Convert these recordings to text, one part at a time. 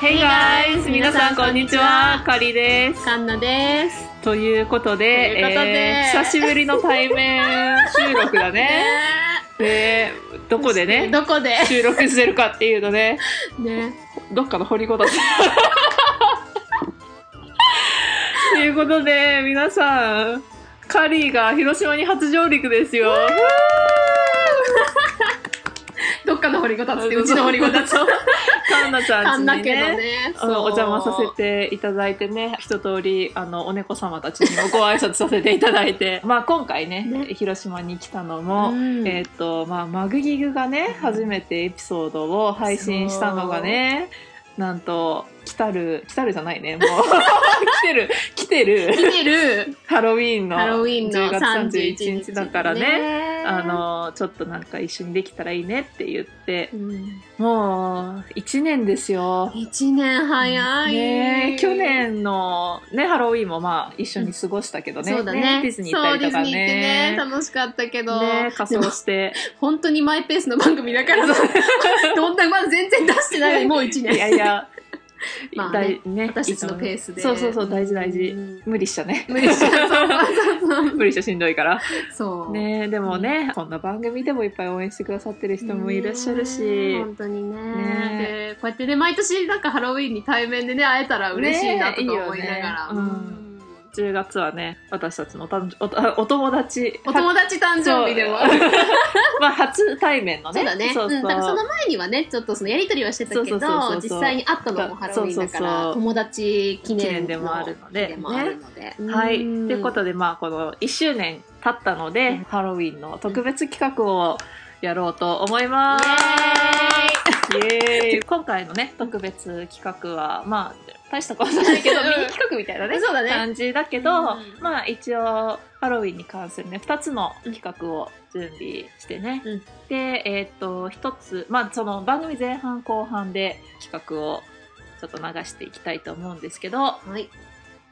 Hey guys! 皆さんこんにちは。カリです。カンナです。ということで、とえー久しぶりの対面 収録だね。で、どこでね、どこで？収録してるかっていうのね、ね。どっかの掘りごたつ。ということで、皆さん、カリーが広島に初上陸ですよ。どっかの掘りごたつって、うちの掘りごたつ。カンナちゃんちにね。ね。お邪魔させていただいてね一通りあのお猫様たちにもご挨拶させていただいて まあ今回ねね広島に来たのも、うんえっ、とまあマグギグがね初めてエピソードを配信したのがねなんと来たる来たるじゃないね。もう 来てる来てる。来てる。ハロウィーンのハロウィーンの10月31 31日だからね。ね。あ、のちょっとなんか一緒にできたらいいねって言って。うん。もう1年ですよ。一年早い。ね。え去年のねハロウィーンもまあ一緒に過ごしたけどね,、そうだね。ディズニー行ったりとかね。ね。楽しかったけど。ね仮装して。本当にマイペースの番組だから、どんな、まだ全然出してないのにもう一年。いやいや まあね大ね私たちのペースで。そうそうそう大事大事。うん無理しちゃね。無理しちゃ 無理しちゃしんどいから。そう。ねでもねこんな番組でもいっぱい応援してくださってる人もいらっしゃるし、ね本当にね。ね。でこうやってね毎年なんかハロウィーンに対面でね会えたら嬉しいなとか思いながら、ねいいよね。うん。うん10月はね私たちのおたんおおお友達お友達誕生日でも。まあ初対面のね。そうだね。そうそう。うん、だからその前にはねちょっとそのやり取りはしてたけど実際に会ったのもハロウィーンだから友達記念記念でもあるので。日でもあるので、はい。とうんいうことで、まあ、この1周年経ったので、うん。ハロウィンの特別企画をやろうと思います。イエーイ。今回のね、特別企画は、まあ、大したことないけど、うん。ミニ企画みたいなね、そうだね。感じだけど、うん。まあ、一応、ハロウィンに関するね、2つの企画を準備してね。うん。で、えーっと、1つ、まあ、その番組前半後半で企画をちょっと流していきたいと思うんですけど、はい。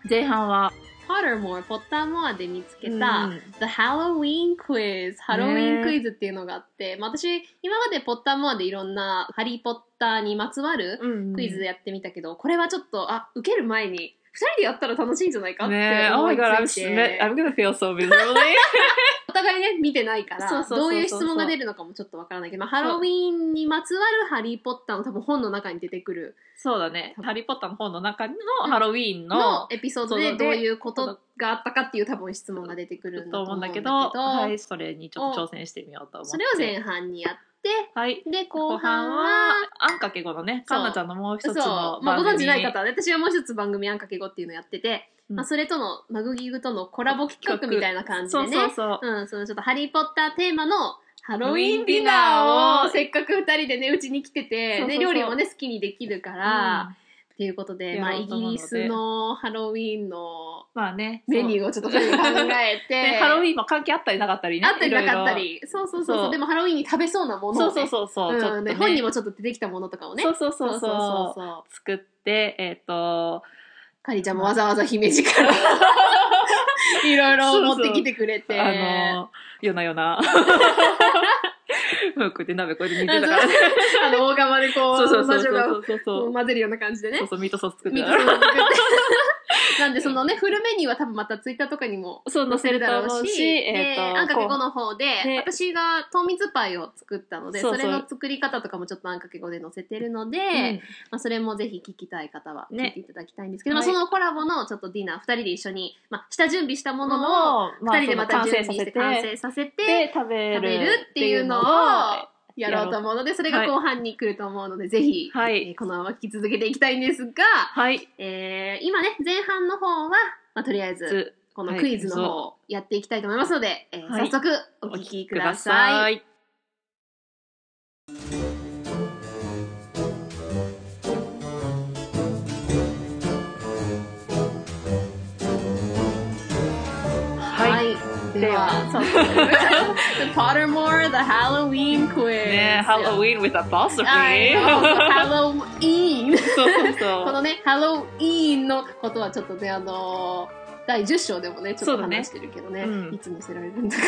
前半は、ポッターモアポッターモアで見つけた、うん。The Halloween Quiz ハロウィンクイズっていうのがあって、まあ、私今までポッターモアでいろんなハリー・ポッターにまつわるクイズやってみたけど、これはちょっとあ受ける前に2人でやったら楽しいんじゃないかって Oh 思 my い god, I'm, つい sm- て I'm gonna feel so miserably. お互いね見てないからどういう質問が出るのかもちょっとわからないけど、まあ、ハロウィンにまつわるハリー・ポッターの多分本の中に出てくるそうだね。ハリー・ポッターの本の中のハロウィーンのの、エピソードでどういうことがあったかっていう多分質問が出てくるんだとと思うんんだけど、どはい、それにちょっと挑戦してみようと思って。それを前半にやってはい。で後後半はあんかけごのね、かんなちゃんのもう一つのまあ、番組ご存知ない方私はもう一つ番組「あんかけご」っていうのやってて、うんまあ、それとのマグギグとのコラボ企画みたいな感じでね。そうそうそう。うん、そのちょっとハリー・ポッターテーマのハロウィンディナーをせっかく二人でねうちに来ててそうそうそう。で料理もね好きにできるから、っていうことで、まあ、イギリスのハロウィンのまあね。メニューをちょっと考えて。で、ハロウィーンも関係あったりなかったりね。あったりなかったいり。そうそうそうそう。そう。でもハロウィンに食べそうなものを。そうそうそうそう。ねうん。で本にもちょっと出てきたものとかをね。そうそうそうそう。そう。そう作って、えっと、かりちゃんもわざわざ姫路から いろいろ持ってきてくれてあの、夜な夜な。こうやって鍋こうやって煮てたから。あの大釜でこうそうそうそうそうそうそう。混ぜるような感じでねそうそう、ミートソース作ってミーたトソース作って なんでそのねフルメニューは多分またツイッターとかにもそう、載せるだろうし、で、えっ、と、あんかけごこの方でで私が糖蜜パイを作ったのでそれの作り方とかもちょっとあんかけごで載せてるので、うまあ、それもぜひ聞きたい方は聞ねいていただきたいんですけど、はい。まあ、そのコラボのちょっとディナー2人で一緒に、まあ、下準備したもうのを、2人でまた準備して完成させて食べるっていうのをやろうと思うのでそれが後半に来ると思うので、ぜひ、はいえーこのまま聞き続けていきたいんですが、はい。えー今ね前半の方は、まあ、とりあえずつこのクイズの方をやっていきたいと思いますので、えーはい早速お聞きください。The Pottermore The Halloween Quiz ね、ハロウィーン with はい apostrophe。Halloween そうそうそう。このね、ハロウィーンのことはちょっとね、あのー第10章でもね、ちょっと話してるけどね、うんいつ載せられるんだか。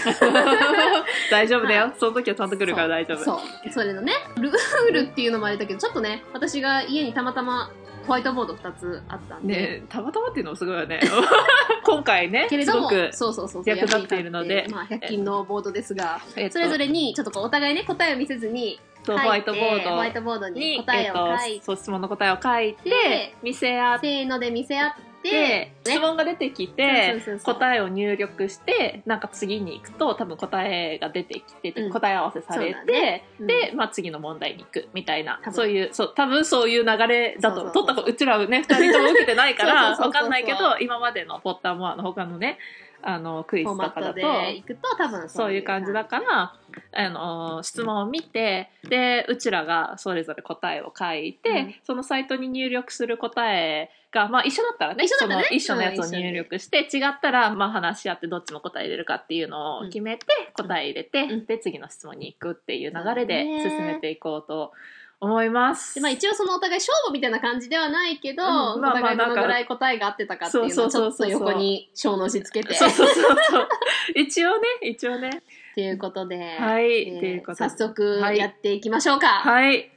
大丈夫だよ。その時はちゃんと来るから大丈夫。そう。それのね、ルールっていうのもあれだけど、ちょっとね、私が家にたまたまホワイトボード2つあったんで、ねたまたまっていうのもすごいよね。今回ねけれどもすごくそうそうそう役立っているので。まあ、100均のボードですがえっとそれぞれにちょっとこうお互いね答えを見せずにホワイトボードホワイトボードにに答えを書いえっと、質問の答えを書いてで見せ合っせーので見せ合って、て、質問が出てきて答えを入力してなんか次に行くと多分答えが出てきて答え合わせされて、で、まあ、次の問題に行くみたいなそういうそう多分そういう流れだと取ったこうちらね2人とも受けてないから そうそうそう。わかんないけど今までのポッターモアの他のねあのクイズとかだとでいくと多分そういう感じ。だからあの質問を見てでうちらがそれぞれ答えを書いて、うん。そのサイトに入力する答えが、まあ、一緒だったらね一緒ね。その一緒のやつを入力して、違ったら、まあ、話し合ってどっちの答え入れるかっていうのを決めて、答え入れて、うん。で次の質問に行くっていう流れで進めていこうと思います。でまあ、一応そのお互い勝負みたいな感じではないけど、うんまあまあお互いどのぐらい答えが合ってたかっていうのをちょっと横に小の字つけて。そうそうそうそう。一応ね一応ね。ということで、はいえーということで。早速はい。やっていきましょうか。はい。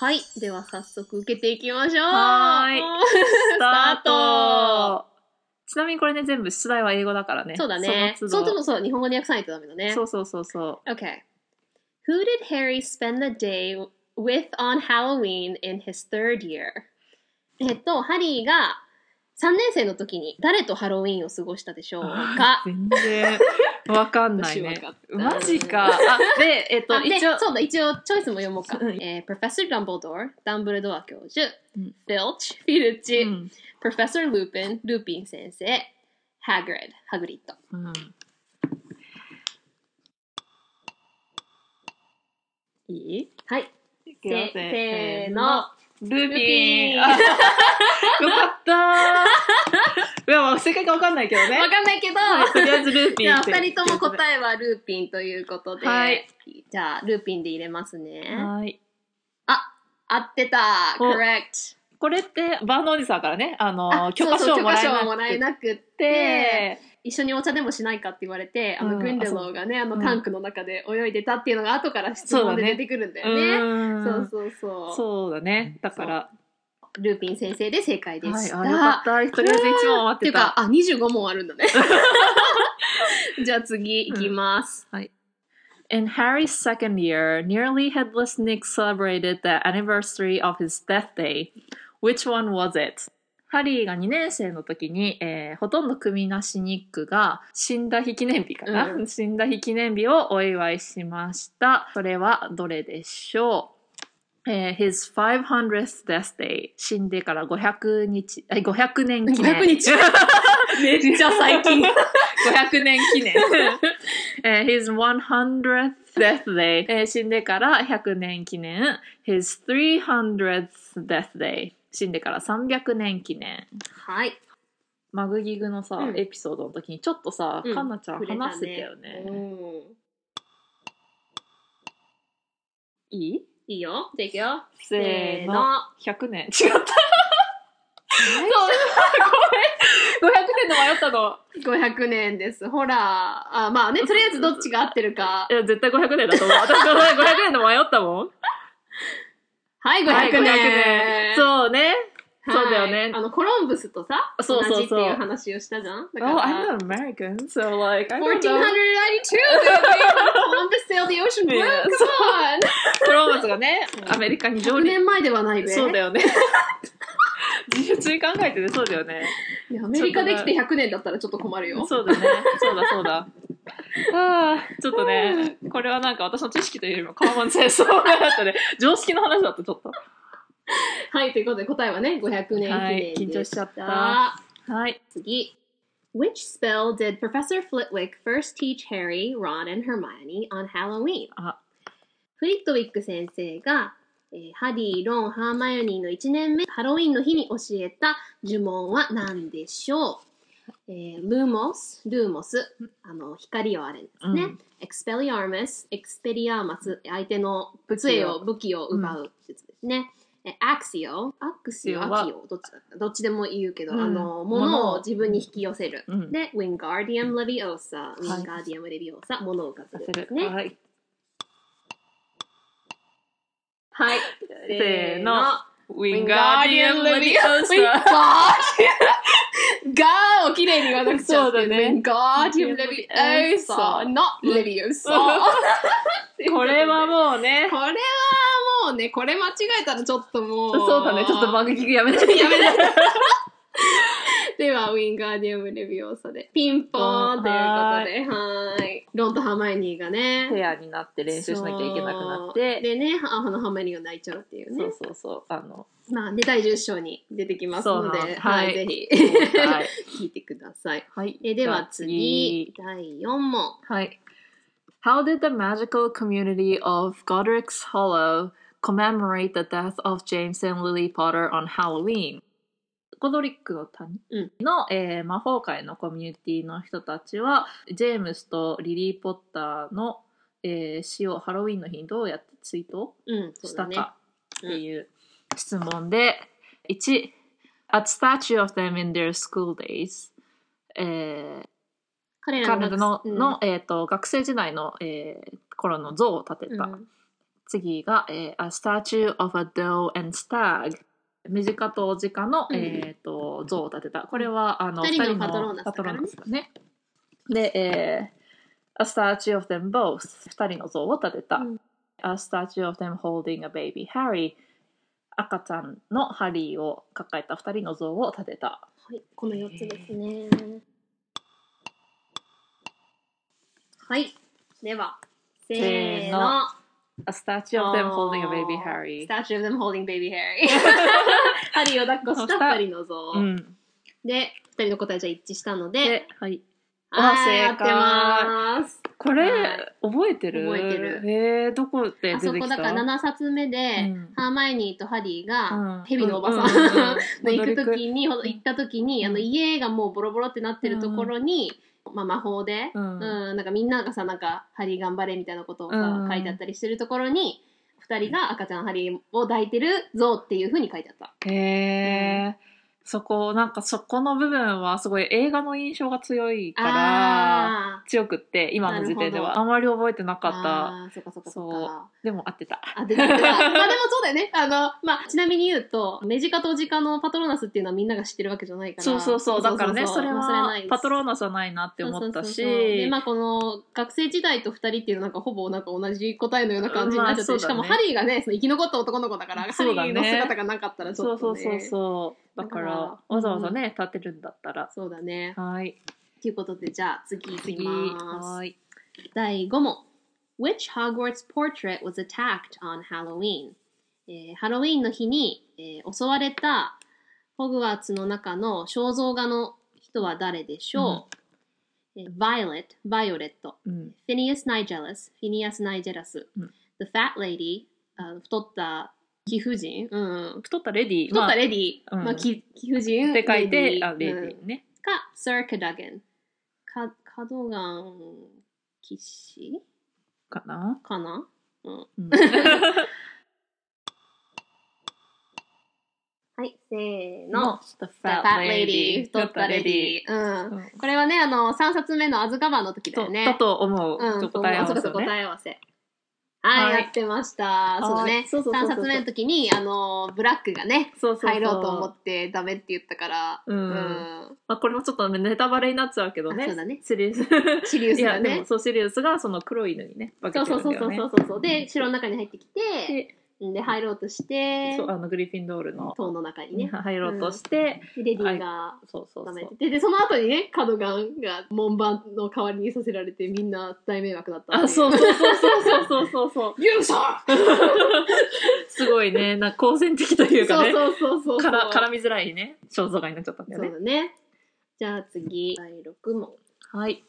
はい。では早速受けていきましょう。は ーい。スタート。トちなみにこれね全部出題は英語だからねそうだね。その都度そうでもそう、日本語に訳さないとダメだね。そうそうそうそう Okay. Who did Harry spend the day with on Halloween in his third year? えっと、ハリーが3年生の時に誰とハロウィーンを過ごしたでしょうか？全然わかんないね。マジか。あでえっと一応そうだ、一応チョイスも読もうか。うん。えー、Professor Dumbledore、ダンブルドア教授、うん。Filch、フィルチ、うん。Professor Lupin、ルーピン先生、Hagrid、ハグリッド。うん。いい？はい。せーの。ルーピンよかった。ーいやまあ正解かわかんないけどね。わかんないけど、とりあえずルーピじゃあ二人とも答えはルーピンということで、はい。じゃあルーピンで入れますね。はい。合ってた。お !correct! これってバーノおじさんからねあのあ許可証をもらえそうそう許可証をもなくらえなくって、て一緒にお茶でもしないかって言われて、あの、うんグリンデローがね、あのうんタンクの中で泳いでたっていうのが後から質問で出てくるんだ よね。うんそうそうそうそうだねだからルーピン先生で正解ではい、した。あよかった。とりあえず1問待ってた。っていうか、あ、25問あるんだね。じゃあ次行きます。In Harry's second year, nearly headless Nick celebrated the anniversary of his death day. Which one was it? ハリーが2年生の時に、えーほとんど組なしニックが死んだ日記念日かな、うん死んだ日記念日をお祝いしました。それはどれでしょう、えー ?His 500th death day 死んでから500日、え500年記念。500日 めっちゃ最近。500年記念。えー his 100th death day、えー死んでから100年記念。his 300th death day 死んでから300年記念。はい。マグギグのさ、うんエピソードの時にちょっとさ、うんかんなちゃん話してたよね。うんいい？いいよ。じゃあいくよ。せーの。100年。違った。そう、ごめん。500年で迷ったの。500年です。ほら。あ、まあね、とりあえずどっちが合ってるかい。や、絶対500年だと思う。私500年で迷ったもん。はい、500年。はい500年そうね。そうだよねはいあの、コロンブスとさ、そうそうそう同じっていう話をしたじゃん。だか Oh, ら I'm not American, so like, I 1492, don't know. Columbus sailed the ocean blue, Yeah. come on! コロンブスがね、アメリカに上100陸。年前ではないべ。そうだよね。普通に考えててそうだよね。いやアメリカできて100年だったらちょっと困るよ。そうだね。そうだそうだ。ああ、ちょっとね、これはなんか私の知識というよりもカーマン戦争だったね。常識の話だった、ちょっと。はい、ということで答えはね、500年記念でした。はい緊張しちゃったはい。次。Which spell did Professor Flitwick first teach Harry, Ron, and Hermione on Halloween? あフリットウィック先生が、えーハリー、ロン、ハーマイオニーの1年目、ハロウィンの日に教えた呪文は何でしょう、えールーモス、ルーモス、あの、光をあれですね。うんエクスペリアーマス、エクスペリアーマス、相手の杖を、武器を奪うやつですね。えアクシオ、アクシオ、は？アキオ、どっちだった？どっちでも言うけど、うんあの、物物をを自分に引き寄せる。うん。で、ウィンガーディアム・レビオーサ、ウィンガーディアム・レビオーサ、物を浮かせるです。ね。はい。はい。せーの。ウィンガーディアン・レレビオビオーーササガーをきれいに言わなくちゃってそうだね。ガーディアン・レビオーサ not レビオーサこれはもうね。これはもうね、これ間違えたらちょっともう。そうだね。ちょっと番組やめて。やめて。では、ウィンガーディアムレビオーサで、ピンポーンということで、はーい。ロンとハーマイニーがね、ペアになって練習しなきゃいけなくなって。でね、あのハーマイニーが泣いちゃうっていうね。そう。そうそう。あの。まあ、で、第10章に出てきますので、そうなんはい、はいぜひ、はい、聞いてください。はい、えでは次、第4問。はい。How did the magical community of Godric's Hollow commemorate the death of James and Lily Potter on Halloween? ゴドリックの谷うん。の、えー魔法界のコミュニティの人たちはジェームスとリリー・ポッターの、えー死をハロウィンの日にどうやって追悼うん、そうだね。したかっていう質問で、1 A statue of them in their school days、えー彼らの,、うん。のえー、と学生時代の、えー頃の像を建てた、うん。次が、えー A statue of a doe and stag メジカとオジカの、うん。えー、と像を建てた。これはあの二人の二パトローナスからね。で、えー A statue of them both 二人の像を建てた、うん。A statue of them holding a baby Harry 赤ちゃんのハリーを抱えた二人の像を建てた。はい、この4つですね。はい。では、せーの。A statue of them holding a baby Harry. Statue of them holding baby Harry. ハリーを抱っこした2人の像。うん。で、2人の答えじゃ一致したので、で、はい。はい、正解。やってます。これ、はい。覚えてる？覚えてる。えー、どこであ出てきた？そこだから7冊目で、うん。ハーマイニーとハリーうん。が、ヘビのおばさん の行く時に、ほ行った時に、あのうん家がもうボロボロってなってるところに、まあ魔法で、ううんん、なんかみんながさ、なんか、ハリー頑張れみたいなことをさ、うん。書いてあったりしてるところに、二人が赤ちゃんハリーを抱いてる像っていう風に書いてあった。へえ、そこ、なんかそこの部分はすごい映画の印象が強いから、あ強くって、今の時点ではあんまり覚えてなあかった。そそそ。でも合ってた。あ、で、でまあでもそうだよね。あの、まあ、ちなみに言うと、メジカとオジカのパトローナスっていうのはみんなが知ってるわけじゃないから。そうそうそう。だからね、それまあはパトローナスはないなって思ったし、そうそうそうそうで、まあ、この学生時代と二人っていうのはなんかほぼなんか同じ答えのような感じになっちゃって、しかもハリーがね、その生き残った男の子だから、ハリーの姿がなかったらちそうょっとね。そうそうそう。だかだからら、わざわざね、立てるんだったら。そうだね。はい。ということで、じゃあ次いき次。ます。はい。第5問。Which Hogwarts portrait was attacked on Halloween? えーハロウィーンの日に、えー襲われたホグワーツの中の肖像画の人は誰でしょう、えー ?Violet、Violet、うん。Phineas Nigelus、Phineas Nigelus、うん The Fat Lady、あ太った貴婦人、うん、太ったレディー。太ったレディー、まあうんまあ、貴貴婦人？って書いて、レディーあ、レディうんーね。か、Sir Cadogan。か、カドガン騎士？かな？かな？うん。うん はい、せーの。The The Fat Lady。太ったレディー。うん。うんこれはね、あの、3冊目のアズカバンの時だよね。だと思う。うん、ちょっと答え合わせそうそうそうね。答え合わせ。はい、はいやってました。そうだね。そうそうそうそう3冊目の時に、あの、ブラックがね、そうそうそう入ろうと思ってダメって言ったから、うんまあ、これもちょっとネタバレになっちゃうけどね。あそうだねシリウス。シリウスがいや、でもね。そう、シリウスがその黒い犬にね、化けそうてるんだよね。そうそうそうそうそう。で、城の中に入ってきて、でで、入ろうとして、そう、あの、グリフィンドールの、塔の中にね。入ろうとして、でレディがそうそうそう。で、でその後にね、カドガンが門番の代わりにさせられて、みんな大迷惑だったあ、そうそうそうそうそうそうそう。勇者 すごいね、な好戦的というかね、そうそうそうそう。から絡みづらいね、肖像画になっちゃったんだよそうね。だね。じゃあ次、第6問。はい。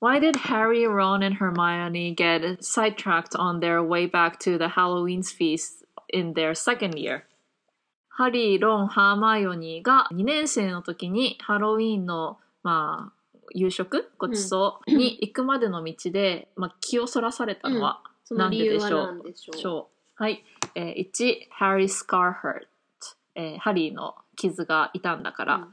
Why did Harry, Ron, and Hermione get sidetracked on their way back to the Halloween's feast in their second year? ハリー、ロン、ハーマイオニーが2年生の時にハロウィーンの、まあ、夕食ごちそうに行くまでの道で、まあ、気をそらされたのは何でしょうしょう。はい。えー、1、Harry scar hurt、えーハリーの傷が痛んだから。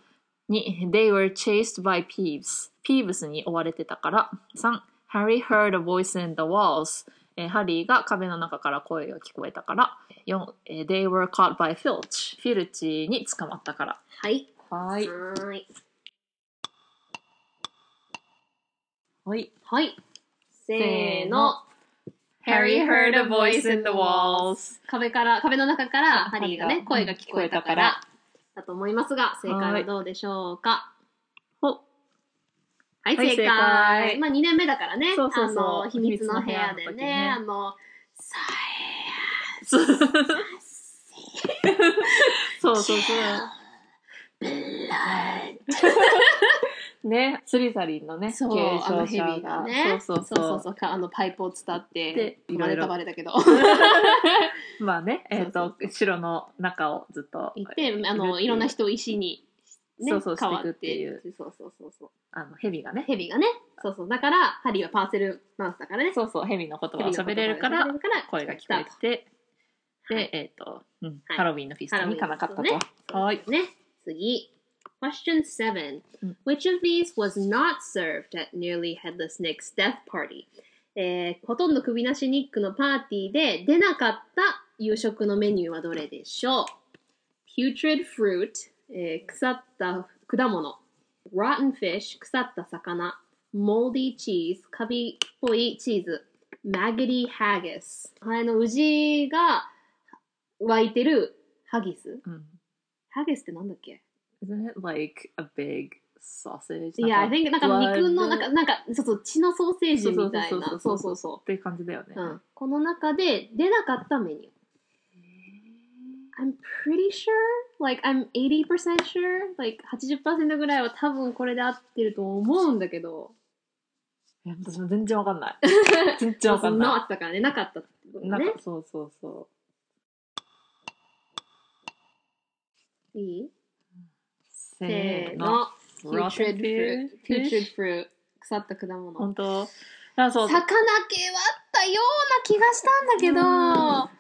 うん2、They were chased by Peeves。ピーブスに追われてたから。3、Harry heard a voice in the walls。えーハリーが壁の中から声が聞こえたから、4えー They were caught by Filch。フィルチに捕まったから。はい。は。はい。はい。はい。せーの。Harry heard a voice in the walls. 壁から、壁の中からハリーがね、声が聞こえたから、だと思いますが、正解はどうでしょうか？ほ。はい、はい正解。正解。まあ、2年目だからね。そうそうそう。あの、秘密の部屋で秘密の部屋の時ね、ねあの、さそう そうそうそう。ね、スリザリンのね、そう、継あのヘビがね。そうそうそう。そうかあの、パイプを伝ってで、いろいろタバレだけど。まあね、えっ、そうと、城の中をずっと。いて、あの、いろんな人を石に、ね、そうそう変わしていくっていうそうそうそうそう。あの、ヘビがね。ヘビがね、そうそう。だから、ハリーはパーセルマウスだからね。そうそう、ヘビの言葉を喋れるから声が聞こえて、で、えっ、と、ハロウィンの feast に行かなかったと。はい。ね。次。Question 7. うん Which of these was not served at Nearly Headless Nick's deathday party? えーほとんど首なしニックのパーティーで出なかった夕食のメニューはどれでしょう ?Putrid fruit、えー腐った果物 Rotten fish、腐った魚 Moldy cheese、カビっぽいチーズ Maggoty haggis あの、宇治が湧いてるハギスうん。ハギスってなんだっけ Isn't it like a big sausage? いや、I think なんか肉の、なんか、なんか、そうそう、血のソーセージみたいな。そそううそうそうそっていう感じだよね。う。うん。この中で出なかったメニュー。I'm pretty sure, like I'm 80% sure, like 80%ぐらいは多分これで合ってると思うんだけど。いや私も全然わかんない。全然わかんなあなったからね、なかったってことねか。そうそうそいいうせせーーの。の。putrid fruit. putrid fruit. 腐った果物。本当。あそう。魚系はあったような気がしたんだけど、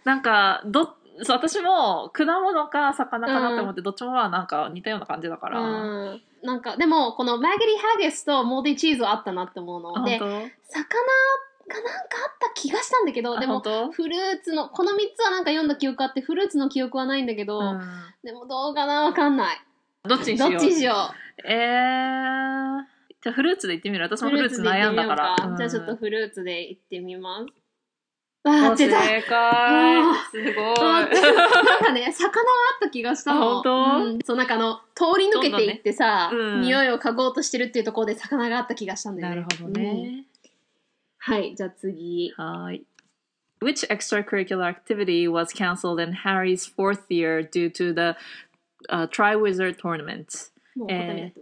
なんかど私も果物か魚かなって思って、どっちもまあなんか似たような感じだから、うん、なんかでもこのマグリーハゲスとモーディチーズはあったなって思うの。で魚がなんかあった気がしたんだけど当でもフルーツのこの3つはなんか読んだ記憶あってフルーツの記憶はないんだけど、当、うん。でもどうかな？わかんないどっちにしよう？どっちにしよう？えー、じゃあフルーツで言ってみる？私もフルーツで悩んだから行ってみようか。じゃあちょっとフルーツでいってみます。あ出た。正解。あ。すごい。あなんかね、魚はあった気がしたの。あ本当？うん。そう、なんかあの、通り抜けていってさ、ね。うん。匂いを嗅ごうとしてるっていうところで魚があった気がしたんだよね。なるほどうん。ね、はい、じゃあ次。はい。Which extracurricular activity was cancelled in Harry's fourth year due to the uh, Triwizard Tournament? もう答えっ。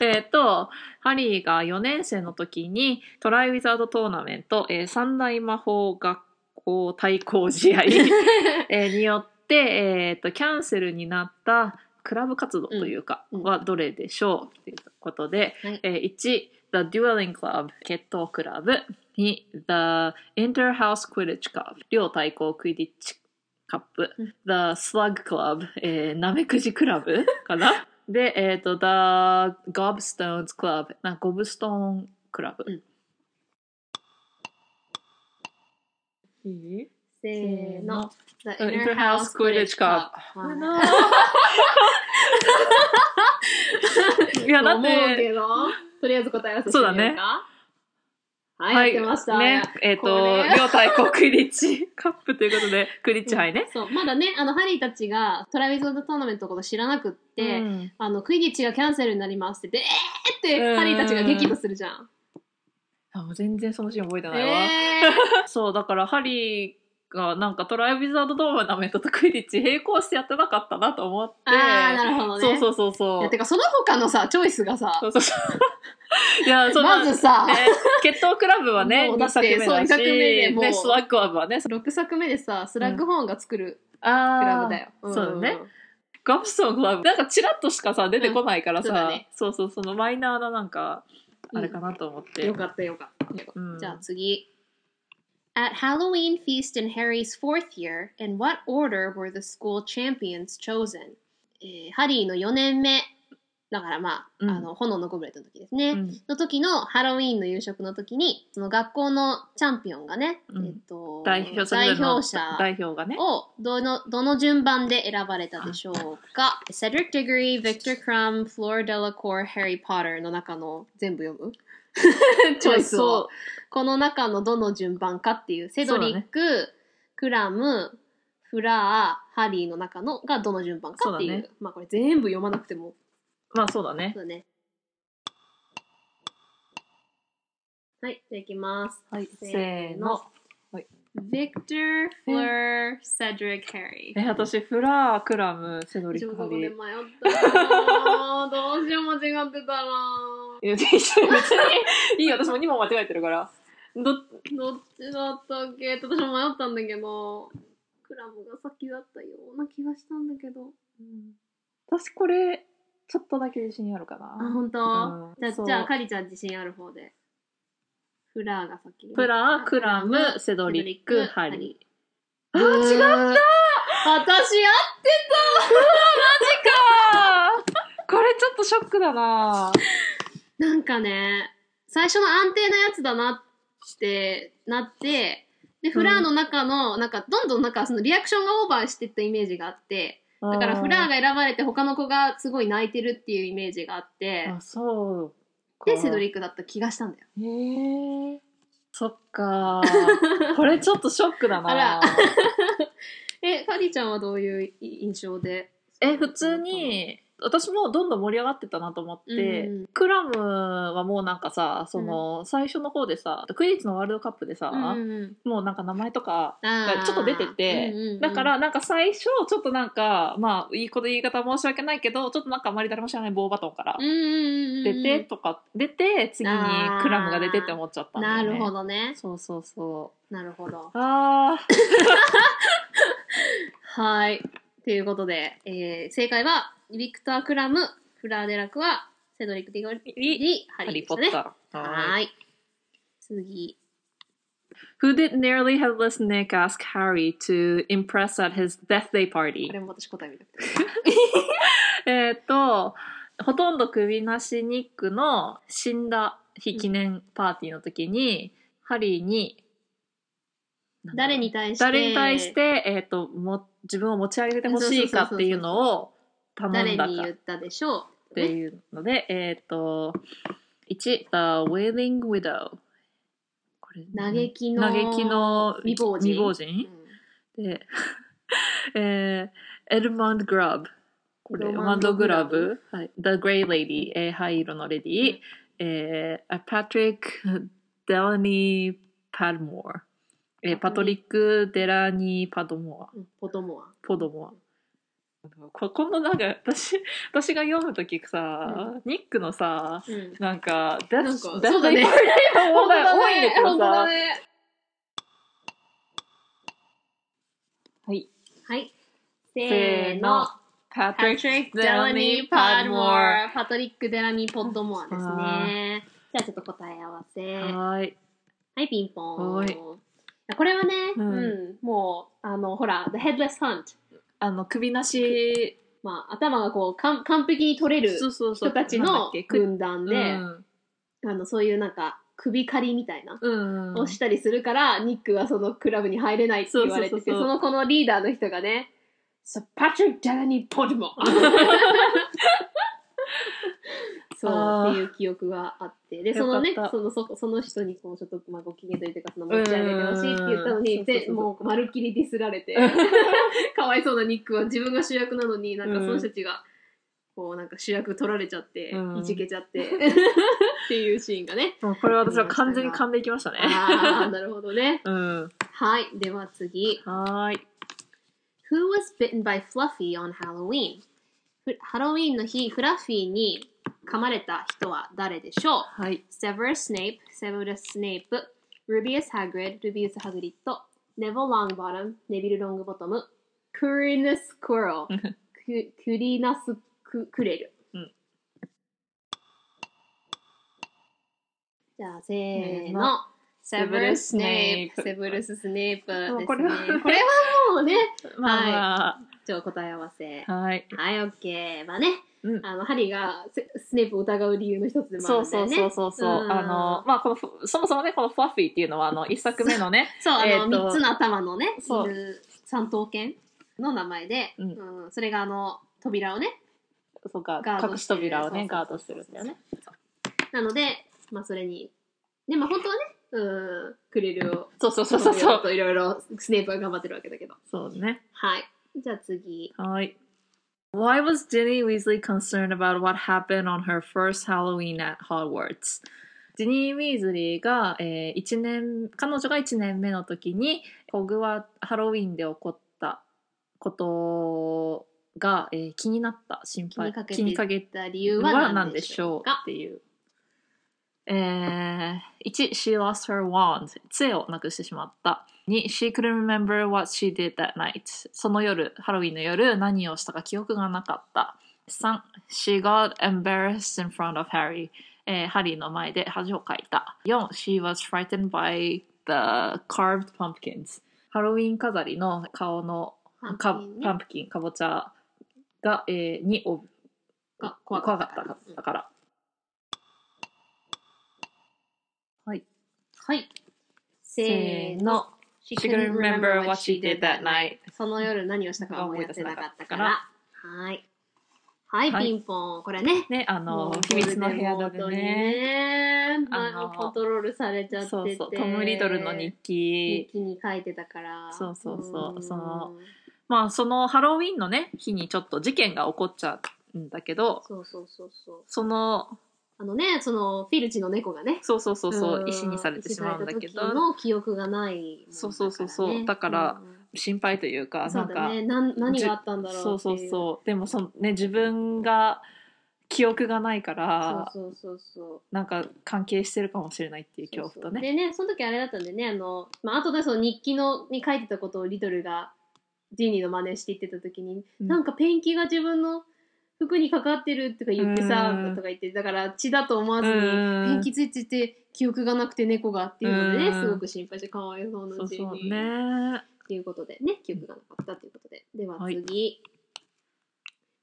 えっ と、ハリーが4年生の時にトライウィザードトーナメント、えー三大魔法学校対抗試合、えーによって、えー、とキャンセルになったクラブ活動というか、うんうんはどれでしょうということで、はいえー1 The Dueling Club 決闘クラブ2 The Interhouse Quidditch Cup 両対抗クイディッチカップ、うん。The Slug Club えー、なめくじクラブかな？で、えっ、と The Gobstones Club なゴブストーンクラブ、うん。いい？せーの。The Interhouse Quidditch Cup はいいやだっと思うてけど、とりあえず答え合わせしてみようか。そうだねはい、やってました。ね、えっ、と、これ両対抗クイディッチカップということで、クイディッチ杯ね。そう、まだね、あの、ハリーたちがトラビス・オブ・トーナメントのこと知らなくって、うんあの、クイディッチがキャンセルになりますって言って、えーって、うんハリーたちが激怒するじゃん。あもう全然そのシーン覚えてないわ。え そう、だからハリーがなんかトライウィザードトーナメントとクイディッチ並行してやってなかったなと思って。ー、あー、なるほどね。そうそうそうそう。いや、てか、その他のさ、チョイスがさ、そうそうそう。いや、その、まずさ、ね、決闘クラブはね、2もうだって作目だし、そう目でもうね、スワッグクラブはね、6作目でさ、スラッグホーンが作るクラブだよ。んそうだね。ガブストンクラブ。なんかチラッとしかさ、出てこないからさ、うんそねそうそう、そのマイナーななんか、あれかなと思って。よかったよかった。うんじゃあ次。At Halloween feast in Harry's fourth year, in what order ハリーの4年目、だからまあ、あの炎のゴブレットの時ですね、の時のハロウィーンの夕食の時に、その学校のチャンピオンがね、代,表者代表が、ね、をどの,どの順番で選ばれたでしょうか？セドリック・ディグリー、ヴィクター・クラム、フロア・デラコー、ハリー・ポッターの中の全部読む？チョイスをそう。この中のどの順番かっていう、セドリック、クラム、フラー、ハリーの中のがどの順番かっていう。そうだねまあこれ全部読まなくても。まあそうだねそ。うだね。はい、じゃあいきます。はい、せーの。Victor, Fleur, Cedric, Harry。え、私、フラー、クラム、セドリック、ハリー。迷ったどうしよう間違ってたなぁいや、別に、いいよ、私も2問間違えてるから。ど、どっちだったっけ？私も迷ったんだけど、クラムが先だったような気がしたんだけど。私これ、ちょっとだけ自信あるかあ、な。本当、うんじゃじゃあ、カリちゃん自信ある方で。フラーが先。フラー、クラム、セドリック、ハリー。ー。あ、違った私合ってかこれちょっとショックだなたなんかね、最初の安定なやつだなってなって、で、フラーの中の、なんか、どんどんなんか、そのリアクションがオーバーしてったイメージがあって、だからフラーが選ばれて他の子がすごい泣いてるっていうイメージがあって、あ、そうか。で、セドリックだった気がしたんだよ。へえ。そっか。これちょっとショックだなあら え、カリちゃんはどういう印象で？え、普通に、私もどんどん盛り上がってたなと思って、うんクラムはもうなんかさ、その、最初の方でさ、クイリッチのワールドカップでさ、うんもうなんか名前とかがちょっと出てて、うんうんうんだからなんか最初、ちょっとなんか、まあ、いいこと言い方申し訳ないけど、ちょっとなんかあまり誰も知らない棒バトンから出てとか、出て、次にクラムが出てって思っちゃったんだよね。なるほどね。そうそうそう。なるほど。あ はい。ということで、えー正解は、ビクター・クラム、フラー・デラクは、セドリック・ディゴリー、ハハリー・。ポッター。ははいーい。次。Who did nearly headless Nick ask Harry to impress at his birthday こ party? れも私答え見たくて。えっと、ほとんど首なしニックの死んだ日記念パーティーの時に、ハリーに、誰に対して、誰に対して、えっ、と、も、自分を持ち上げてほしいかっていうのを頼誰んだかっに言ったでしょう？ていうので、えっ、と、1、The Wailing Widow。これ嘆きの嘆きの未亡人未亡人？で、えー、エルマンド・グラブ。これ、ロマンドロマンド・ググラブラブ。はい。The Grey Lady。えー、灰色のレディー。うんえー、パトリック・デラニー・パドモア。えー、パトリック・デラニー・パドモア。うんポトモア。ポドモア。ここのなんか私私が読むときさ、ニックのさうん。なんか「なんか That's the party の問題多いんだけどさ、ね。はいはい。せーの。パパトリック・デラニー・パドモア。パトリック・デラニー・ポッドモアですね。じゃあちょっと答え合わせ。ははいい、ピンポン。はいこれはね、ううんん、もう、あの、ほら、The Headless Hunt。あの首なしまあ、頭がこう、かん完璧に取れるそうそうそう人たちのなんだっけく軍団で、うんあの、そういうなんか、首狩りみたいな。うんをしたりするから、ニックはそのクラブに入れないって言われてて、そうそうそうそうそのこのリーダーの人がね、そうパトリック・デラニー・ポッドモア。そうっていう記憶があって。でそのねそのそその人にこうちょっとまあご機嫌というかその持ち上げてほしいって言ったのにぜもうまるっきりディスられて。かわいそうなニックは自分が主役なのになんかその人たちがこうなんか主役取られちゃって、うん。いじけちゃって。っていうシーンがね。もうこれ私は完全に噛んでいきましたね。ああなるほどね。うん。はい。では次。はーい。Who was bitten by Fluffy on Halloween? ふハロウィーンの日、フラッフィーに噛まれた人は誰でしょう？はい。セヴァス・スネープ、セヴァス・スネープ、ルビアス・ハグリッド、ルビス・ハグリッド、ネヴォ・ング・ボ、ネビル・ロング・ボトム、クリーナス・ク、ク・レル。じゃあ、せーの。セブルス・ネープ。セブルス・スネープ、これは、もうね。はい。じゃあ答え合わせ。はい。はい、オッケー。まあね、うんあの、ハリーがススネープを疑う理由の一つでもあるそうんだよね。そうそうそうそう、うんあのまあこのフそもそもねこのフラッフィーっていうのはあの 一作目のねそう、あの、三つの頭のね、そう三頭犬の名前で、うんうんそれがあの、扉をね、そうか隠し扉をねガードしてるんだよねなので、まあそれに、で、まあ本当はね、うん、クリルを、そうそうそうそうそうといろいろスネープが頑張ってるわけだけど。そうねはい。じゃあ次。はい。Why was Ginny Weasley concerned about what happened on her first Halloween at Hogwarts? ジニー・ウィーズリーが、えー一年彼女が1年目の時にホグワハロウィンで起こったことが、えー気になった心配気にかけた理由はは何何でしょうか？ょうっていう。えー、1. She lost her wand. 杖をなくしてしまった。2. She couldn't remember what she did that night. その夜、ハロウィンの夜、何をしたか記憶がなかった。3. She got embarrassed in front of Harry. えーハリーの前で恥をかいた。4. She was frightened by the carved pumpkins. ハロウィン飾りの顔のかパンプキンねパンプキン、かぼちゃが、えーにおが怖怖かかったったから。はい。せーの。She couldn't remember what she did that night. その夜何をしたか思い出せなかったから。はい。はい、はいピンポン。これね。ね、あの秘密の部屋だでね。ね。あのコントロールされちゃってて。そうそう、トム・リドルの日日記。記に書いてたから。そうそうそううんそのまあ、そのハロウィンのね、日にちょっと事件が起こっちゃうんだけど、そうそうそうそう。その、あのね、その、フィルチの猫がね。そうそうそうそう、ん石にされてしまうんだけど、の記憶がないもんだからね、そうそうそうそうだからうん心配というか、なんか、そうだね。なん何があったんだろうそうそうそう。でもそのね、自分が記憶がないから、そうそうそうそう。なんか関係してるかもしれないっていう恐怖とね。でね、その時あれだったんでね、あの、まあ後でその日記のに書いてたことをリトルがジーニーの真似して言ってた時に、うんなんかペンキが自分の服にかかってるとか言ってさ、うんとか言って、だから血だと思わずに、うんペンキついてて記憶がなくて猫がっていうのでね、うんすごく心配してかわいそうなうそうニー。ね。ということでね、記憶がなかったということで。でははい次。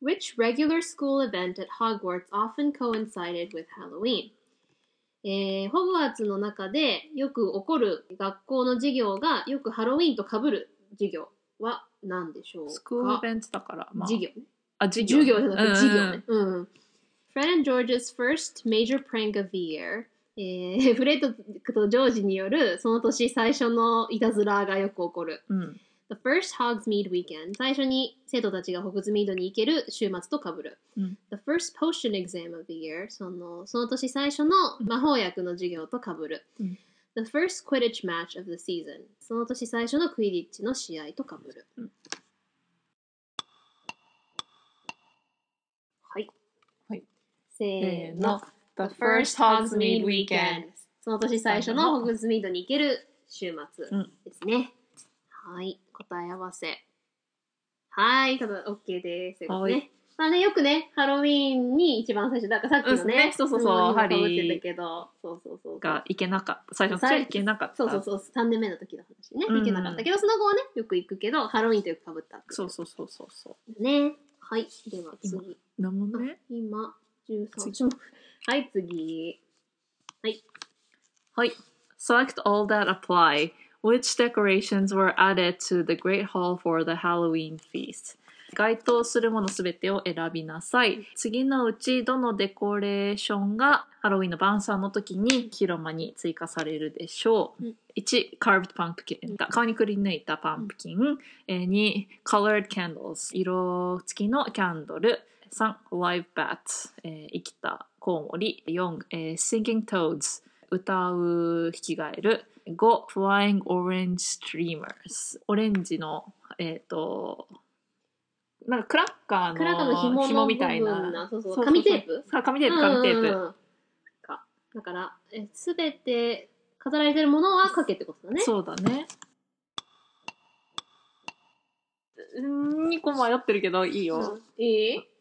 Which regular school event at Hogwarts often coincided with Halloween? えー、ホグワーツの中でよく起こる学校の授業がよくハロウィンと被る授業は何でしょうか？スクールイベントだから、まあ、授業ね。あ、授業。授業じゃなくて授業うんね。うん。Fred and George's first major prank of the year. えー、フレッドとジョージによるその年最初のいたずらがよく起こる。うん。うん。The first Hogsmeade weekend 最初に生徒たちがホグズミードに行ける週末と被る。うん The first potion exam of the year そのその年最初の魔法薬の授業と被る。うん The first Quidditch match of the season その年最初のクイディッチの試合と被る。うんはい。はい。せせーーのの。。The first Hogsmeade weekend. その年最初のホグズミードに行ける週末うんですね。はい。答え合わせ。はい。ただ、OK です。ということでねはいまあね、よくね、ハロウィーンに一番最初、だからさっきのうんねね、そうそうそうハリーけど、そうそうそう。が行けなかった。最初の時は行けなかった。そうそうそう、3年目の時の話ね。うん行けなかったけど、その後はね、よく行くけど、ハロウィーンとよく被ったっていそうそうそうそうそう。ね。はい。では次。なんもね。今、13次種はい、次。はい。Select all that apply. Which decorations were added to the Great Hall for the Halloween feast? 該当するものすべてを選びなさい。次のうちどのデコレーションがハロウィンの晩餐の時に広間に追加されるでしょう。うん1、carved pumpkin。顔にくり抜いたパンプキン。えー2、colored candles。色付きのキャンドル。3、live bat。えー生きたコウモリ。4、えー singing toads。歌うヒキガエル。5、flying orange streamers。オレンジの、えっ、と、なんかクラッカーのクラッカーの紐のみたいな。なそうそう紙テープあ紙テープ、紙テープ。うんうんうんかだから、すべて飾られてるものはかけってことだね。そうだね。2個迷ってるけどいいよ。うんいい？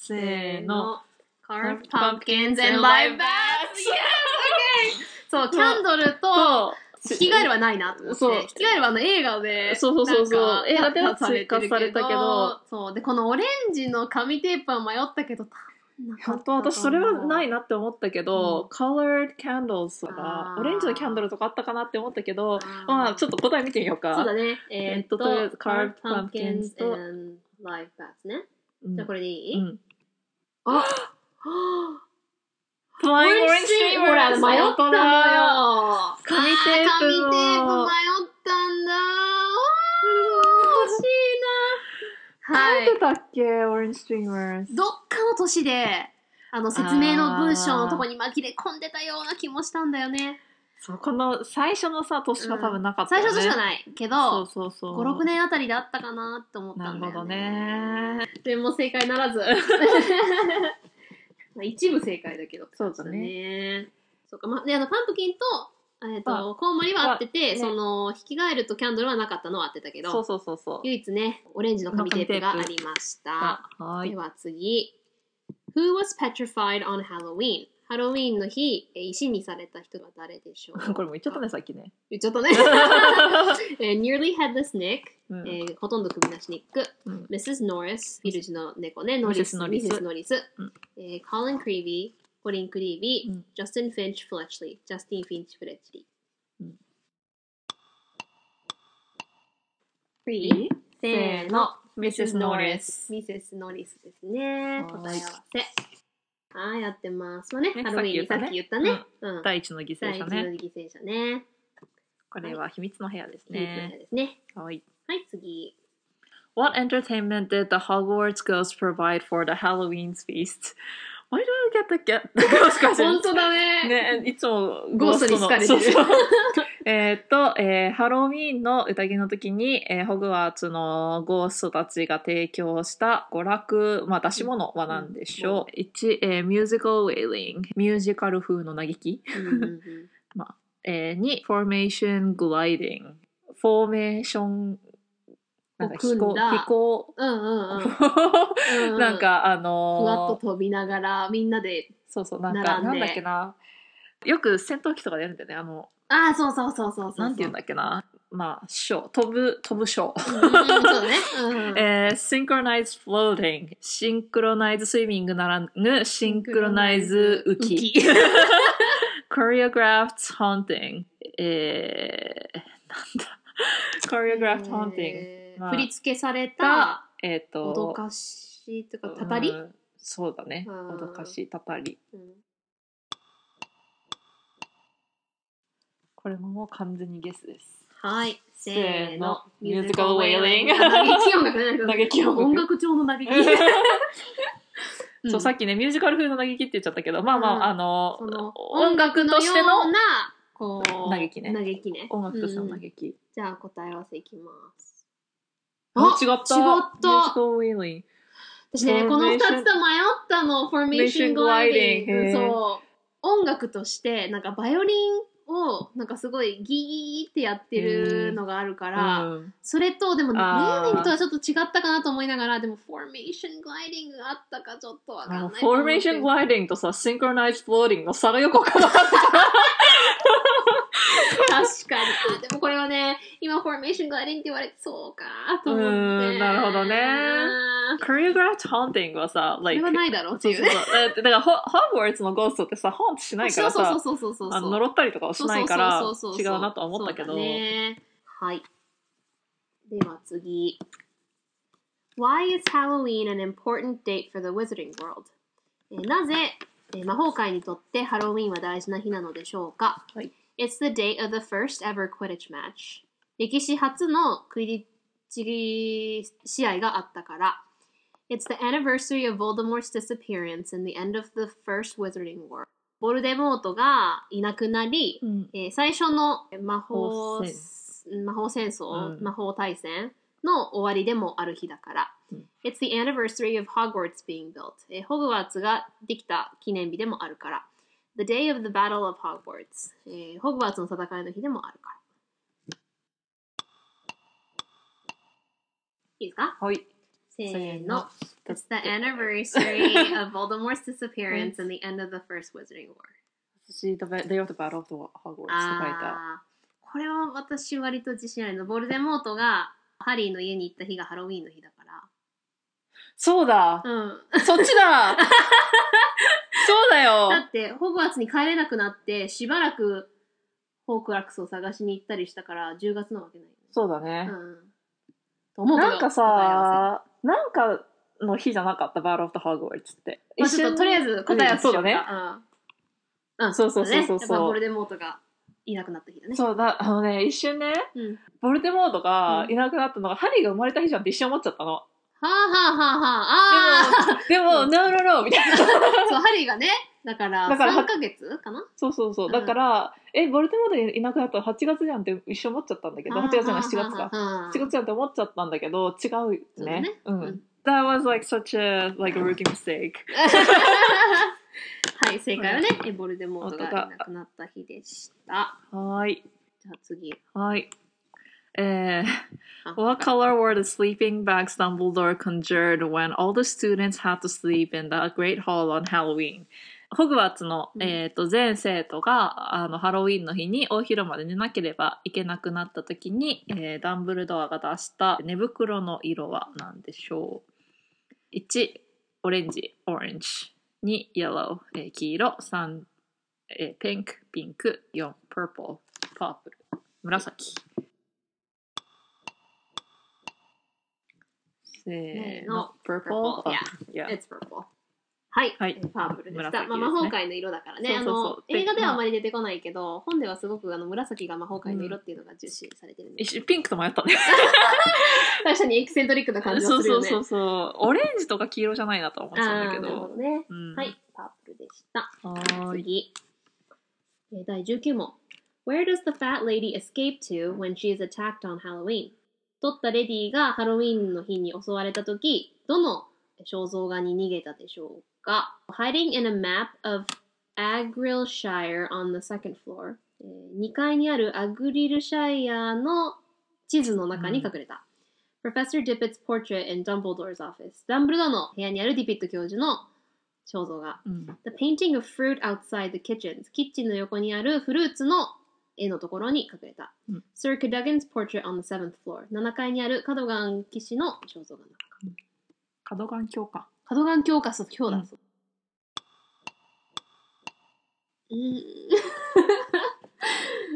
せーの。。Carved pumpkins and live bats. bats! Yes! Okay! そう、キャンドルと、ヒキガエルはないなと思って。そうヒキガエルはあの映画で、そうそうそうそう映画では追加されたけど、そう。で、このオレンジの紙テープは迷ったけど、多分なか本当ったと私それはないなって思ったけど、うん colored candles とかオレンジのキャンドルとかあったかなって思ったけどまあちょっと答え見てみようかそうだね。えーっと、ととりあえず carved pumpkins と live bats ね。うんじゃあこれでいい、うんあ Flying オレンジほら、迷ったのよ。紙テープあ紙テープ迷のったんだ。惜しいな。はい書いて。たっけ Orange Streamers どっかの年で、あの、説明の文章のとこに紛れ込んでたような気もしたんだよね。そうこの最初のさ年は多分なかったよね、最初としかないけど、そうそうそう5、6年あたりであったかなって思ったんだよなるほどね。ねでも正解ならず。まあ一部正解だけど。そうだねね。そうか、まあ、で、あの、パンプキンと、えっ、まと、コウモリは合ってて、ねその、ヒキガエルとキャンドルはなかったのは合ってたけど、そうそうそうそう唯一ね、オレンジの紙テープがありました。あはいでは次。Who was petrified on Halloween? ハロウィーンの日、え石にされた人は誰でしょうか？これも言っちゃったねさっきね、言っちゃったね。えー Nearly Headless Nick、うんえーほとんど首なしニック。うん Mrs. Norris、ビルジの猫ね、ノリス、Mrs. ノリス Mrs. ノリスうんえー Colin Creevy、コリン・クリービー、うんジャスティン・フィンチ・フレッチリー、ジャスティン・フィンチ・フレッチリー。うんいいせーの。Mrs. Norris Mrs. Norris ですね。はい答え合わせ。はい、やってます。まあね、ねハロウィンささっき言ったね。第一の犠牲第一の者ね犠牲者ね。これは秘密の部屋ですねですね。はいはい、次。What entertainment did the Hogwarts ghost provide for the Halloween feast? Why do I get the get the ghost question? 本当だね。ね、いつもゴーストに好かれてるそうそうえーっと、えーハロウィーンの宴の時に、えーホグワーツのゴーストたちが提供した娯楽、まあ出し物は何でしょう、?1、えーミュージカルウェイリング、ミュージカル風の嘆き。うんうんうん えー、2、 formation gliding。フォーメーション、なんか飛行、飛行、うんうんうんうんうん。なんかあふわっのーと飛びながら、みんなで、そうそう、なんか、なんだっけな。よく戦闘機とかでやるんだよね。あの、ああ、そうそうそうそうそう。なんて言うんだっけな。まあ、ショー。飛ぶ、飛ぶショー。うんうんそうだね。うん えー、synchronized floating。シンクロナイズスイミングならぬ、シンクロナイズ浮き。choreographed haunting。えー、なんだ。choreographed haunting。まあえー振り付けされたが、えっ、と、脅かしとかたたり、うんそうだね。うん脅かし、たたり。うんこれももう完全にゲスです。はい。せせーの。ミュージカルウェイリング嘆き音楽。音楽調の嘆き。そう、さっきね、ミュージカル風の嘆きって言っちゃったけど、まあまあ、うんあの音楽としてのこう嘆きね。嘆きね。音楽としてのうん。嘆き。じゃあ答え合わせいきます。あ、違った。違ミューった。私ね、この2つと迷ったの、 formation gliding。そう。音楽として、なんかバイオリンを、なんかすごいギーってやってるのがあるから、うんそれと、でも、レあーーリングとはちょっと違ったかなと思いながら、でも、 formation gliding あったかちょっとわかんない。 formation gliding とさ、 synchronized floating の差がよくわからなかった。確かに。あ、でもこれはね、今、 formation gliding って言われて、そうか、と思って。うんなるほどねうん choreographed haunting はさ、こ like れはないだろうってそういうね。そうそう。だだから、ホホグワーツのゴーストってさ、ホーントしないからさ、そうそうそうそうそうそう。あの呪ったりとかはしないからそうそうそうそう違うなとは思ったけど、ねはい。では次。Why is Halloween an important date for the Wizarding World? えーなぜ、えー魔法界にとってハロウィンは大事な日なのでしょうか、はい It's the date of the first ever Quidditch match. 歴史初のクイディッチ試合があったから。It's the anniversary of Voldemort's disappearance and the end of the first Wizarding World. ボルデモートがいなくなり、うんえー最初の魔法魔法戦争、うん魔法大戦の終わりでもある日だから。うん It's the anniversary of Hogwarts being built. えーホグワーツができた記念日でもあるから。The day of the battle of Hogwarts. えーホグワーツの戦いの日でもあるから。いいですかはい。せせーの。It's the anniversary of Voldemort's disappearance and the end of the first Wizarding War. 私、The Day of the Battle of the Hogwarts と書いた。これは私割と自信あるの。ボルデモートがハリーの家に行った日がハロウィンの日だかそうだ、ら。うん。そっちだそうだよだって、ホグワーツに帰れなくなって、しばらくホークラックスを探しに行ったりしたから、10月なわけないよね。そうだね。うん。と思うけどなんか答え合わさ、なんかの日じゃなかった、Battle of the Hogwarts って。せまあちょっととりあえず答え合わせしようか。うんそうだね。うん。うん、そうそうそうそうだねやっぱボルデモートがいなくなった日だね。そうだ、あのね、一瞬ね、うん。ボルデモートがいなくなったのが、ハリーが生まれた日じゃんって一瞬思っちゃったの。はあはあはあはあ。ああでも、でも、no, no, no! みたいな。そう、ハリーがね、だからだから3ヶ月かな？そうそうそう。うんだから、え、ボルデモートいなくなったら8月じゃんって一瞬思っちゃったんだけど、8月じゃない、7月か。か7月じゃんって思っちゃったんだけど、違うねね。ううんん。That was like such a, like a rookie mistake. はい、正解はね、えボルデモートがいなくなった日でした。はーい。じゃあ次。はい。えー、あ What color were the sleeping bags Dumbledore conjured when all the students had to sleep in the Great Hall on Halloween? ホグワーツの、うんえー、と全生徒があのハロウィンの日に大広間で寝なければいけなくなった時に、えーダンブルドアが出した寝袋の色は何でしょう ?1、オレンジ、orange。2、イエロー、えー黄色。3、えーピンク、ピンク。4、purple、パープル、紫。せーの、purple? Purple, Yeah. It's purple. はい、はいえーパープルでした。紫ですねまあ、魔法界の色だからね。そうそうそうあの映画ではあまり出てこないけど、本ではすごくあの紫が魔法界の色っていうのが重視されてるんで、一瞬ピンクと迷ったね。確かにエキセントリックな感じそうはするよね。そうそうそう。オレンジとか黄色じゃないなとは思ってたんだけあーなるほど。どね。うんはい、パープルでした。はーい。次。えー第19問。Where does the fat lady escape to when she is attacked on Halloween? 取ったレディがハロウィンの日に襲われたとき、どの肖像画に逃げたでしょうか ?Hiding in a map of Agrilshire on the second floor. え2階にあるアグリルシャイアの地図の中に隠れた。Professor Dippett's portrait in Dumbledore's office. ダンブルドアの部屋にあるディピット教授の肖像画。うん。The painting of fruit outside the kitchens. キッチンの横にあるフルーツの絵のところに隠れた。うん Sir Cadogan's portrait on the seventh floor. 7階にあるカドガン騎士の肖像画の中。角眼鏡か。カドガン教科書、今日だ。うん。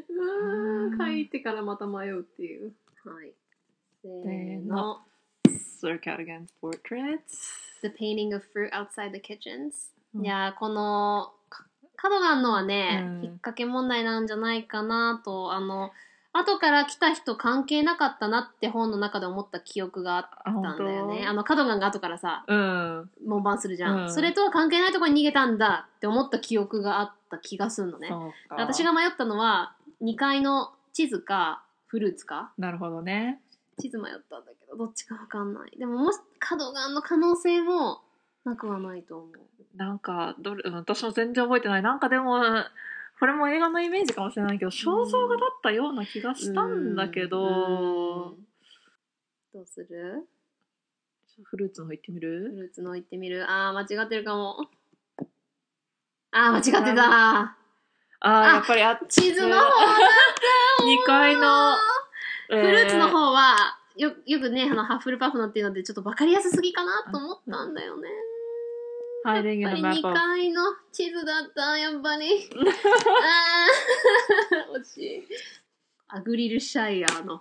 うーん書いてからまた迷うっていう。はい。せーの。Sir Cadogan's Portraits. The painting of fruit outside the kitchens、うんいやーこのかカドガンのはね、うん。引っ掛け問題なんじゃないかなとあの後から来た人関係なかったなって本の中で思った記憶があったんだよね。あのカドガンが後からさうん。門番するじゃん、うん。それとは関係ないところに逃げたんだって思った記憶があった気がするのね。私が迷ったのは2階の地図かフルーツか。なるほどね。地図迷ったんだけどどっちかわかんない。でももしカドガンの可能性もなくはないと思う。なんかどれ、うん私も全然覚えてない。なんかでも、これも映画のイメージかもしれないけど、肖像画だったような気がしたんだけど、うんどうする？フルーツの方行ってみフるルーツの行ってみる？あー間違ってるかも。あー間違ってた。ああ、やっぱりあっち。地図の方だった。2階の、フルーツの方はよよくねあのハッフルパフのっていうのでちょっと分かりやすすぎかなと思ったんだよねやっぱり2のマップ。階の地図だった？やっぱり あー惜しいアグリルシャイアの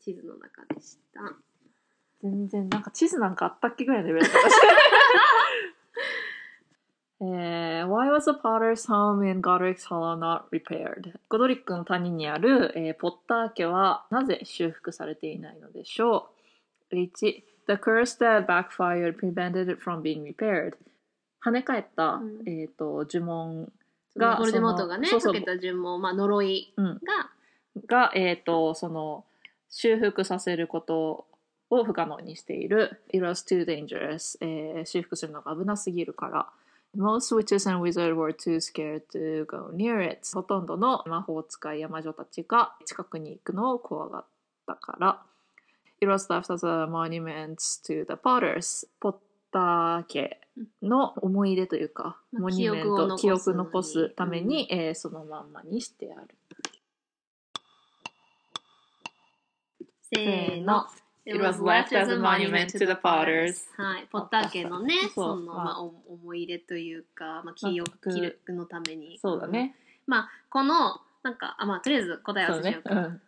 地図の中でした全然、なんか地図なんかあったっけぐらいのレベルだった。えー Why was the Potter's home in Godric's Hollow not repaired? ゴドリックの谷にある、えーポッター家はなぜ修復されていないのでしょう ?1. The curse that backfired prevented it from being repaired. 跳ね返った、うん。えー、と呪文がボルデモートがねそうそう。かけた順も、まあ、呪いうん。がが、えー、とその修復させることを不可能にしている It was too dangerous、えー修復するのが危なすぎるから。Most witches and wizards were too scared to go near it. ほとんどの魔法使いや魔女たちが近くに行くのを怖がったから。It was left as a monument to the Potters ポッター家の思い出というか、まあモニュメン記憶をト、記憶残すために、えーそのまんまにしてある。せーの。It was left as a monument to the potters. はい。ポッター家のね、その、まあ、お思い出というか、まあ、記憶、まあ記録のために。そうだね。まあ、この、なんか、あ、まあ、とりあえず答え合わせしよう。か。うね。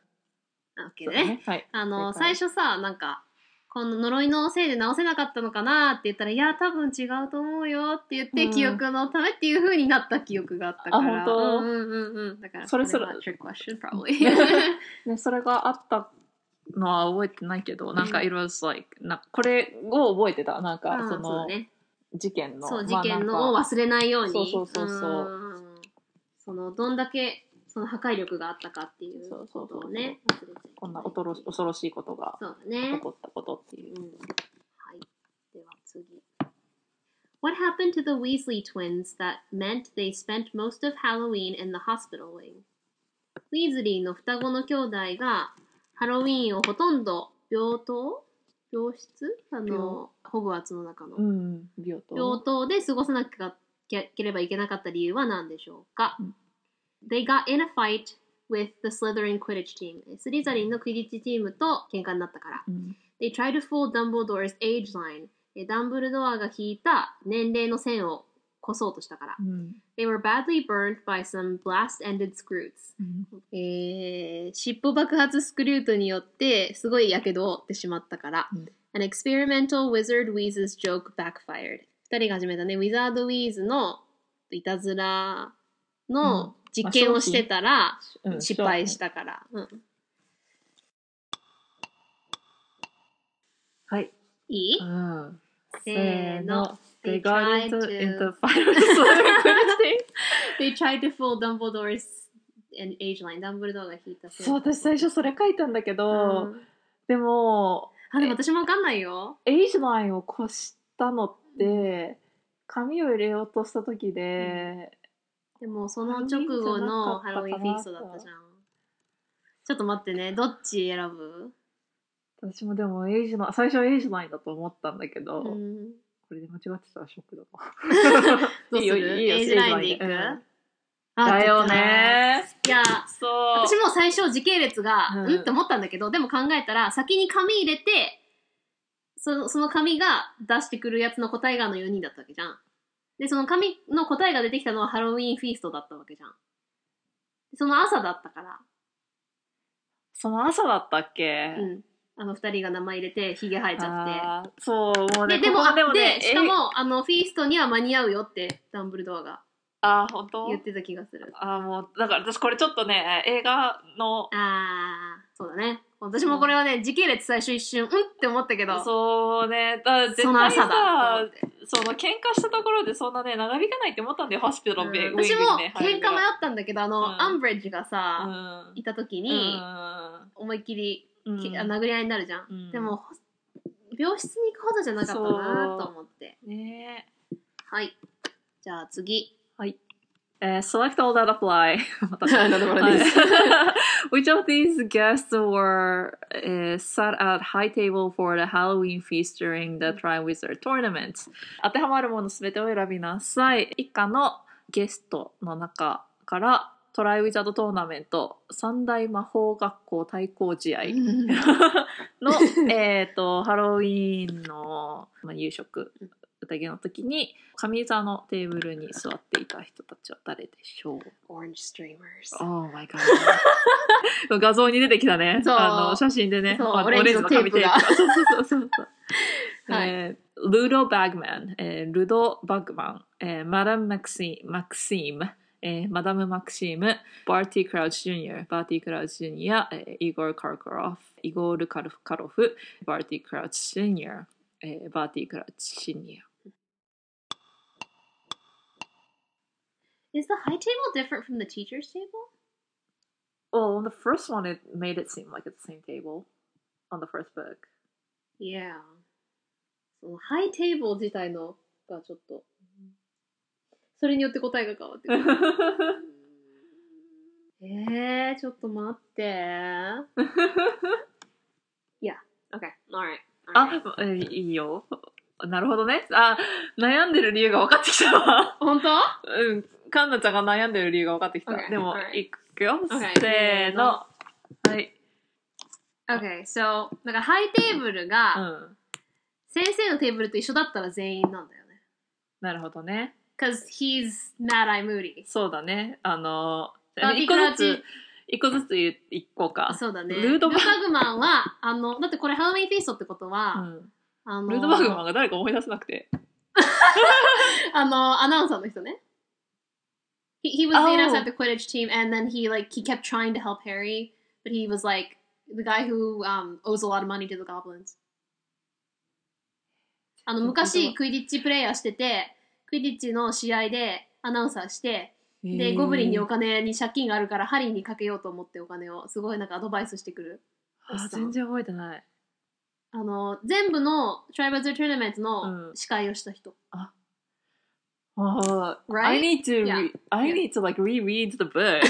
そうだね。はい。あの、最初さ、なんか、この呪いのせいで直せなかったのかなって言ったら、いや、多分違うと思うよって言って、うん記憶のためっていう風になった記憶があったから。あ本当？うんうんうんうん。だから、それそれは trick question, probably. ね、それがあったのは覚えてないけど、なんか、うん it was like, なこれを覚えてた。なんか、その。事件の。そう、まあ事件のを忘れないように。そうそうそうそうんその、どんだけ、その破壊力があったかっていうことをね、忘れちゃいけないこんな恐ろし恐ろしいことがそうだ起ね。こったことっていうう。ん。はい。では次。What happened to the Weasley twins that meant they spent most of Halloween in the hospital wing? ウィーズリーの双子の兄弟がハロウィーンをほとんど病棟？病室？あの、ホグワーツの中の。うん、病棟。病棟で過ごさなきゃければいけなかった理由は何でしょうか、うん ?They got in a fight with the Slytherin Quidditch team. スリザリンのクイディッチチームと喧嘩になったから。うん。They tried to fool Dumbledore's age line. えダンブルドアが引いた年齢の線を越そうとしたから。うん。They were badly burned by some blast-ended screws. うんえー、尻尾爆発スクリュートによってすごい火傷を負ってしまったから。うん An experimental wizard Wheez's joke backfired. 二人が始めたね、ウィザード・ウィーズのいたずらの実験をしてたらうん失敗したから。うんはい。いい？うん。せーの。They got into, to- into Slytherin They tried to fool Dumbledore's age line. ダンブルドアが引いたそう、私最初それ書いたんだけど、うんでも、あ、でも私もわかんないよ。 Age Line を越したのって、紙を入れようとした時で、でもその直後の Halloween feast だったじゃん。ちょっと待ってね、どっち選ぶ？私もでも Age の最初は Age Line だと思ったんだけど、うん。これで間違ってたらショックだわ。どうするいいよいいよ Age Line でいく、うん。あだよね。いや、そう。私も最初時系列が、ううんん、って思ったんだけど、でも考えたら、先に紙入れて、そのその紙が出してくるやつの答えがあの4人だったわけじゃん。で、その紙の答えが出てきたのはハロウィンフィーストだったわけじゃん。その朝だったから、その朝だったっけ、うん。あの二人が名前入れて、ヒゲ生えちゃって。そう、もうね、で、でも、ここあでねしかも、あの、フィーストには間に合うよって、ダンブルドアがあー、本当？言ってた気がする。あーもう、だから私これちょっとね、映画の、あー、そうだね。私もこれはね、時系列最初一瞬、うんって思ったけど、そうね、だ絶その対朝だ。その喧嘩したところでそんなね、長引かないって思ったんだよ、ホスピタルウェイうん私もね喧嘩迷ったんだけど、あの、うんアンブレッジがうさ、ん。いた時うに、ん思いっきり、うん殴り合いになるじゃん。うんでも、病室に行くほどじゃなかったなと思って。ねはい。じゃあ次。えー select all that apply. Which of these guests were uh, sat at high table for the Halloween feast during the Triwizard Tournament? 当てはまるものすべてを選びなさい。以下のゲストの中からトライウィザードトーナメント三大魔法学校対抗試合の、えっと、ハロウィーンの、まあ、夕食宴の時に上座のテーブルに座っていた人たちは誰でしょう？Orange Streamers。Oh my god. 画像に出てきたね。そう。あの、写真でね。あそうオレンジの紙テープそうそうそうそう。はい。えールド・バグマン、えールド・バグマン、えーマダム・マクシマクシーム、えーマダム・マクシーム、バーティ・クラウチ・ジュニア、バーティ・クラウチ・ジュニア、えーイゴール・カルカロフ、イゴール・カルフ・カロフ、バーティ・クラウチ・ジュニア、えーバーティ・クラウチ・シニア。Is the high table different from the teacher's table? Well, on the first one, it made it seem like it's the same table on the first book. Yeah. そのハイテーブル自体のがちょっと、それによって答えが変わってくる。えー、ちょっと待って。Yeah. Okay. Alright. あ、えいいよ。なるほどね。あ、悩んでる理由が分かってきたわ。本当うん。カンナちゃんが悩んでる理由が分かってきた。Okay, でも.いくよ。Okay, せーの。はい。?Okay, so, だからハイテーブルうがん。先生のテーブルと一緒だったら全員なんだよね。なるほどね。Cause he's mad eye moody. そうだね。あの、一個ずつ、一個ずつ言いこうか。そうだね。ルードバグマンは、あの、だってこれハロウィンフィーストってことは、うん。あの、ルードバグマンが誰か思い出せなくて。あの、アナウンサーの人ね。He, he was Oh. announcer at the Quidditch team, and then he like he kept trying to help Harry, but he was like the guy who um, owes a lot of money to the goblins. あの昔クイディッチプレイヤーしてて、クイディッチの試合でアナウンサーして、でゴブリンにお金に借金があるからハリーにかけようと思ってお金をすごいなんかアドバイスしてくる。あ全然覚えてない。あの全部のトライバルズ・トーナメントのうん司会をした人。ああ、Right? I need to, Yeah. re- I need to like reread the books.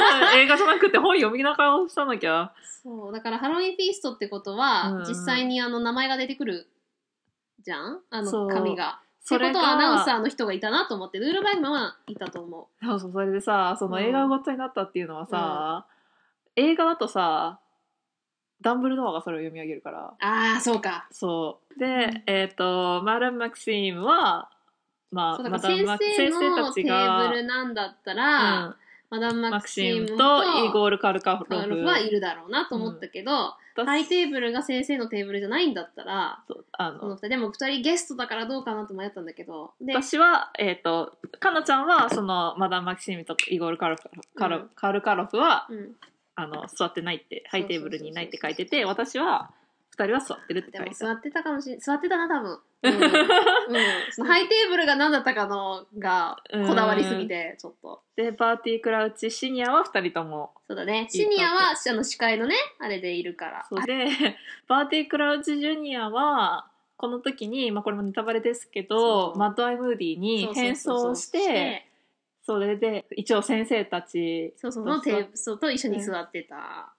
映画じゃなくて本読みながらさなきゃ。そうだからハロウィンフィーストってことは、うん実際にあの名前が出てくるじゃん？あの紙が。ってことはアナウンサーの人がいたなと思ってルールバイグマンはいたと思そうそう、それでさ、その映画がごっちゃになったっていうのはさ、映画だとさ、ダンブルドアがそれを読み上げるから。う。ああそうか。そう。で、えっ、と、マダム・マクシームは、まあ、そうだからマダムマ先生のテーがブルなんだったら、うん。マダム・ママクシムととイゴール・カルカロフ。カールフはいるだろうなと思ったけど、ハイテーブルが先生のテーブルじゃないんだったら、あの。でも二人ゲストだからどうかなと迷ったんだけど、で、私は、えっ、と、かなちゃんは、その、マダム・マキシームとイゴールカルフカル、うんカルカロフは、うん、あの、座ってないって、ハイテーブルにいないって書いてて、私は、二人は座ってるってで書いて座ってたかもしれ座ってたな多分、うん。うん、そのハイテーブルが何だったかのがこだわりすぎてちょっと。で、パーティー・クラウチ・シニアは二人とも。そうだね。シニアはあの司会のねあれでいるから。で、パーティー・クラウチ・ジュニアは、この時に、まあこれもネタバレですけど、マッド・アイ・ムーディーに変装して、それで、一応先生たちそうそうのテーブルと一緒に座ってた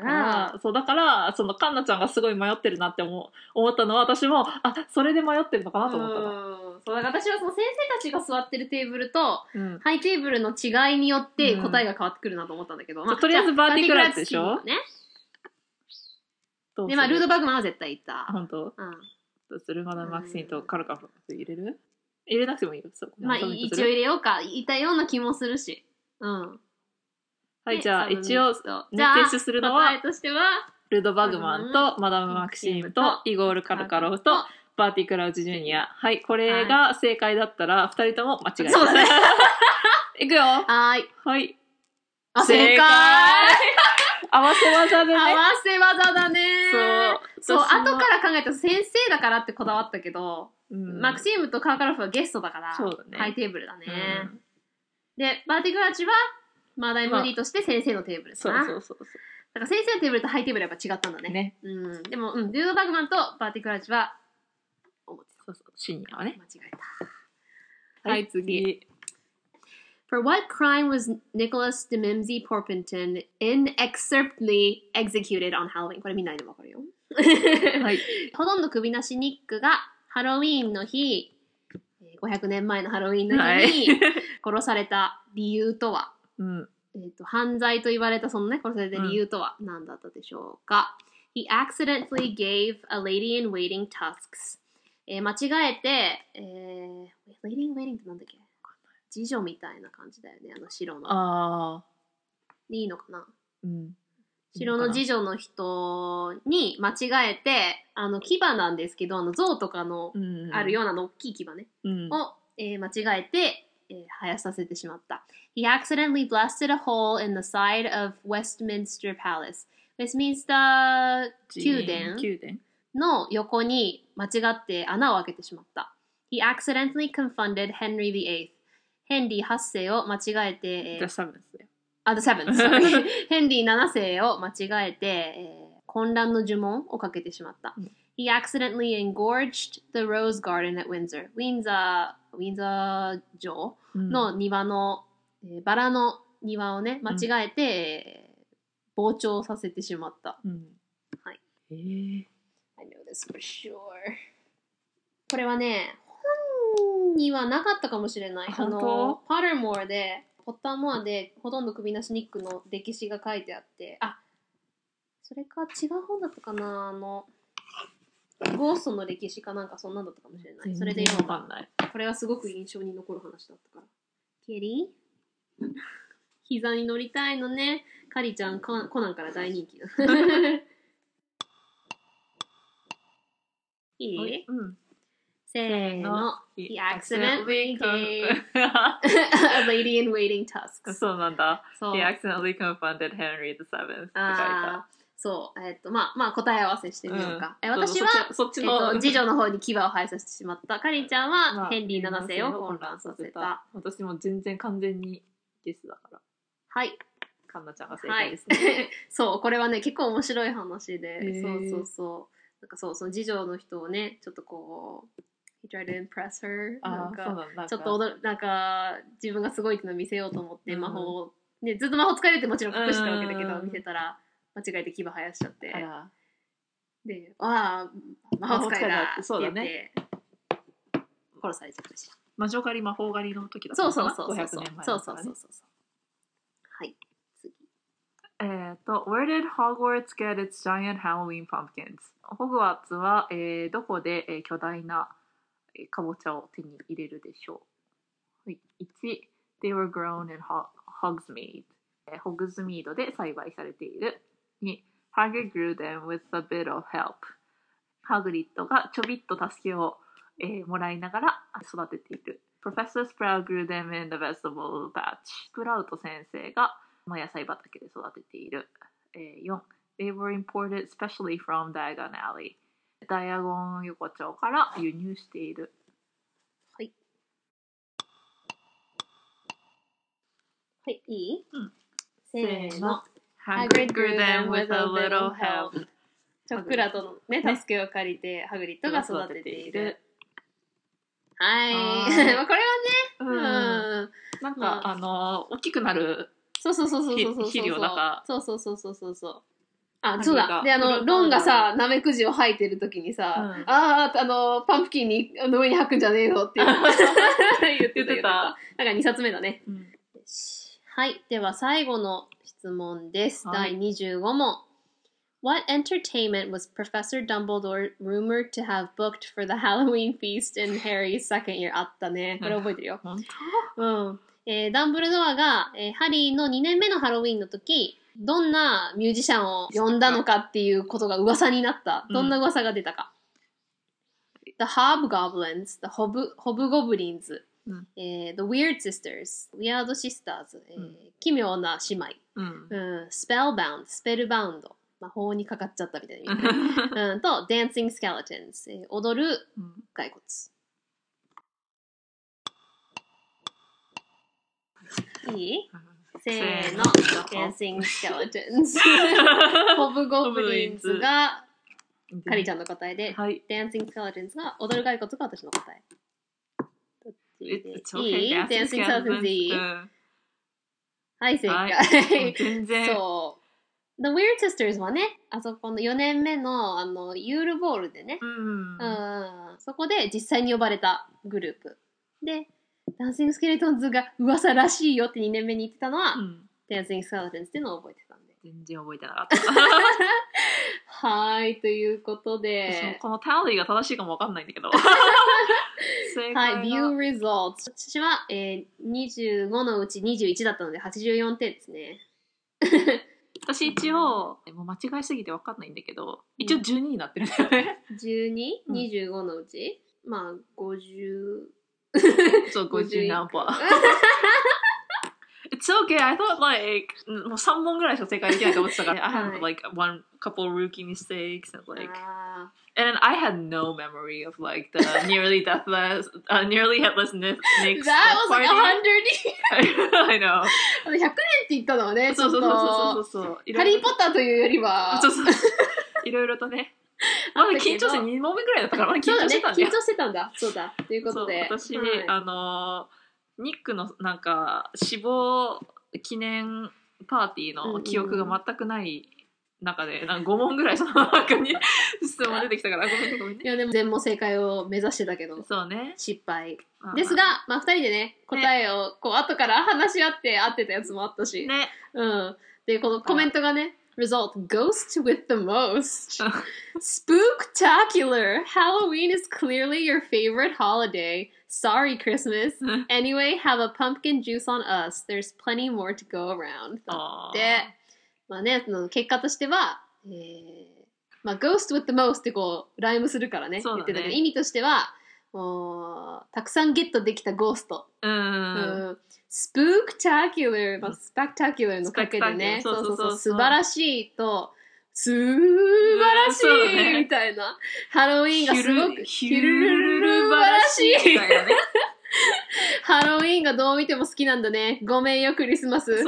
か、からそうだからそのカンナちゃんがすごい迷ってるなって思う思ったのは私もあそれで迷ってるのかなと思ったの、うん。そうだから私はその先生たちが座ってるテーブルとうん。ハイテーブルの違いによって答えが変わってくるなと思ったんだけど、まあとりあえずバーティクラッチでしょ？ね。でまあルードバグマンは絶対いた。あ、本当？うん、どうする？まだマキシンとカルカフ入れる？入れなくてもいいよ。そうまあ一応入れようか。いたような気もするし。うんはいじゃあ一応三つと。ネッテスするのはルードバグマンとマダム・マキシームとイゴール・カルカロフとバーティ・クラウチ・ジュニア。はいこれが正解だったら二人とも間違い。そうだね。いくよ。はーい。はい。あ正解。合わせ技でね。合わせ技だね。そう。そう後から考えたら先生だからってこだわったけど、うん。マクシームとカーカロフはゲストだからそうだね。 High Table だね、うん。でバーティクラッチはマッドアイムーディーとして先生のテーブルだな、そうそうそうそだから先生のテーブルと High Table はやっぱ違ったんだね。うねうん、でも、うん、ルードバグマンとバーティクラッチは思ってそうそう。シニアはね。た間違えたはい次。For what crime was Nicholas de Mimsy Porpington inexorably executed on Halloween? これみんなにもわかるよ。はい。ほとんど首なしニックがハロウィーンの日、えー500年前のハロウィーンのはい。日に殺された理由とは、うん。えーと犯罪と言われたそのね、殺された理由とは何だったでしょうか、He accidentally gave a lady in waiting tusks. えー間違えて、えー、lady in waiting ってなんだっけ？次女みたいな感じだよね、あの白の。ああいいのかな？うん白の次女の人に間違えて、あの、牙なんですけど、あの、象とかのうん。あるようなの大きい牙ね、うんを、えー間違えて、えー生やさせてしまった。He accidentally blasted a hole in the side of Westminster Palace. Westminster 宮殿宮殿の横に間違って穴を開けてしまった。He accidentally confunded Henry VIII. ヘンリー8世を間違えて、えー The Seventh だよあ、The Seventh. sorry ヘンリー7世を間違えて、えー混乱の呪文をかけてしまった。うん He accidentally engorged the rose garden at Windsor. ウィンザー、ウィンザー城うんの庭の、えーバラの庭をね、間違えて、えー膨張させてしまった。うんはいえー I know this for sure. これはね、本にはなかったかもしれない。あの、パターモアで、ポッターモアで、ほとんど首なしニックの歴史が書いてあって、あ、それか違う本だったかな？あの、ゴーストの歴史かなんかそんなんだったかもしれない。それで全読んだ然わかんない。これはすごく印象に残る話だったから。ケリー膝に乗りたいのね。カリちゃん、コナンから大人気だ。いいうん。せーの。Accidentally gave- A lady in waiting tusks. そうなんだ。そう He。accidentally confronted Henry the Seventh あーそう。えっと、まあ、まあ、答え合わせしてみようか。えうん私は、えっと、次女の方に牙を生えさせてしまった。カリちゃんまあは、ヘンリー7世を混乱させた。。私も全然完全にゲスだから。はい。カンナちゃんが正はい解ですね。。そう、これはね、結構面白い話で、そうそうそう。なんかそう、その次女の人をね、ちょっとこう、he tried to impress her. なんか。ちょっとなんか、自分がすごいっていうのを見せようと思って、うん魔法を、ね、ずっと魔法使えるってもちろん隠してたわけだけど、うん見せたら、間違えて牙生やしちゃってあ、らで、ああ、魔法使いだってそうだね殺されちゃったし。魔女狩り魔法狩りの時だったそうそうそうそう。500年前そうそうそうそう。はい、次。えーと、Where did Hogwarts get its giant Halloween pumpkins? ホグワーツは、えーどこで、えー巨大な、えーかぼちゃを手に入れるでしょう、はい、?1、They were grown in Ho- Hogsmeade、えーホグズミードで栽培されている。に、ハグリッドがちょびっと助けを、えー、もらいながら育てている。プロフェッサー・スプラウ・グルデン・ウィン・ザ・ベスト・ボール・バッチ。プラウト先生が、まあ、野菜畑で育てている。えー、4。で y were imported specially from Diagon Alley. ダイアゴン横丁から輸入している。はい。はい、いい、せーの。Hagrid grew them with a little help. チョクラとのね、ね助けを借りて、ハグリッドが育てている。はい。は これはね、うん。うん。なんか、まああのー、大きくなる。そうそうそうそうそうそう。肥料だからそうそうそうそうそうそう。あ、ハグそうだ。がで、あの、ロンがさ、ナメクジを吐いてる時にさ、うんああ、あの、パンプキンに、あの上に吐くんじゃねえぞって。言ってた。なんか2冊目だね。うん。はい。では最後の質問です。はい第25問。What entertainment was Professor Dumbledore rumored to have booked for the Halloween feast in Harry's second year? あったね。これ覚えてるよ。本うん。えーダンブルドアが、えーハリーの2年目のハロウィンの時、どんなミュージシャンを呼んだのかっていうことが噂になった。うんどんな噂が出たか。The Hobgoblins, The Hob Hobgoblins、うんえー The Weird Sisters, Weird Sisters、えーうん奇妙な姉妹、当スペルバウンド、スペルバウンド。魔法にかかっちゃったみたいな、うん。と、ダンスイングスケルトンス。踊る骸骨。いい？せーの、ダンスイングスケルトンス。ポ ブゴブリンズ。が、カリちゃんの答えで、ダンスイングスケルトンスが、踊る骸骨が私の答え。いい、ダンシンスケルトンいい、はい、正は解。全然。そう。The Weird Sisters はね、あそこの4年目のあのユールボールでね、うん。うん、そこで実際に呼ばれたグループ。で、 Dancing Skeletons が噂らしいよって2年目に言ってたのは、うん Dancing Skeletons っていうのを覚えてたんで。全然覚えてなかった。はーい、ということで、この tally が正しいかもわかんないんだけど。正はい、解 View が Results。私は、えー、25のうち21だったので84点ですね。私一応、もう間違いすぎてわかんないんだけど、一応12になってるんだよね。12?25、うん25のうち？まあ、50。そう、50何パー。It's okay. I thought like もう3問ぐらいしか正解できないと思ってたから、I は had い like one couple rookie mistakes and like あ and I had no memory of like the nearly deathless, uh, nearly headless Nick, That was like party. 100 I know. 100年って言ったのはね、そうそうそうと、そうそう。ハリー・ポッターというよりは、そうそう。いろいろとね。まだ緊張して2問目ぐらいだったから、まだ緊張してたんだよ緊。張してたんだ。そうだ。ということで。私、はいあのーニックのなんか死亡記念パーティーの記憶が全くない中でなんか5問ぐらいその中に 質問出てきたからごめんねごめんね。いやでも全問正解を目指してたけど。そうね。失敗。まあですがまあ二人でね答えをこう後から話し合って合ってたやつもあったし、ね。うん。でこのコメントがね Result Ghost with the most Spooktacular Halloween is clearly your favorite holiday Sorry Christmas Anyway have a pumpkin juice on us There's plenty more to go around で、まあね、その結果としては、えーまあ、ghost with the most ってこう、ライムするからね、そうだね言ってたけど、意味としては、もう、たくさんゲットできたゴースト。うんうん、spooktacular、まあ、spectacular のかけでね、そうそうそう素晴らしいと、素晴らしいねみたいな。ハロウィーンがすごく、ヒヒルュルルルルルルル晴らしいみたいなねハロウィーンがどう見ても好きなんだね。ごめんよ、クリスマス。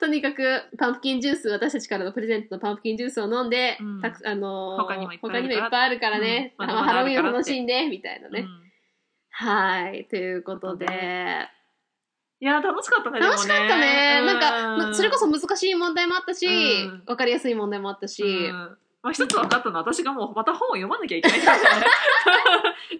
とにかくパンプキンジュース私たちからのプレゼントのパンプキンジュースを飲んで、うんたくあのー他にもいっぱいあるからね、うんまだまだハロウィーンを楽しんでみたいなね、うんはいということでいや楽しかったね楽しかったね。なんか、まそれこそ難しい問題もあったし、うん。わかりやすい問題もあったし、うん。まあ、一つ分かったのは私がもうまた本を読まなきゃいけないね。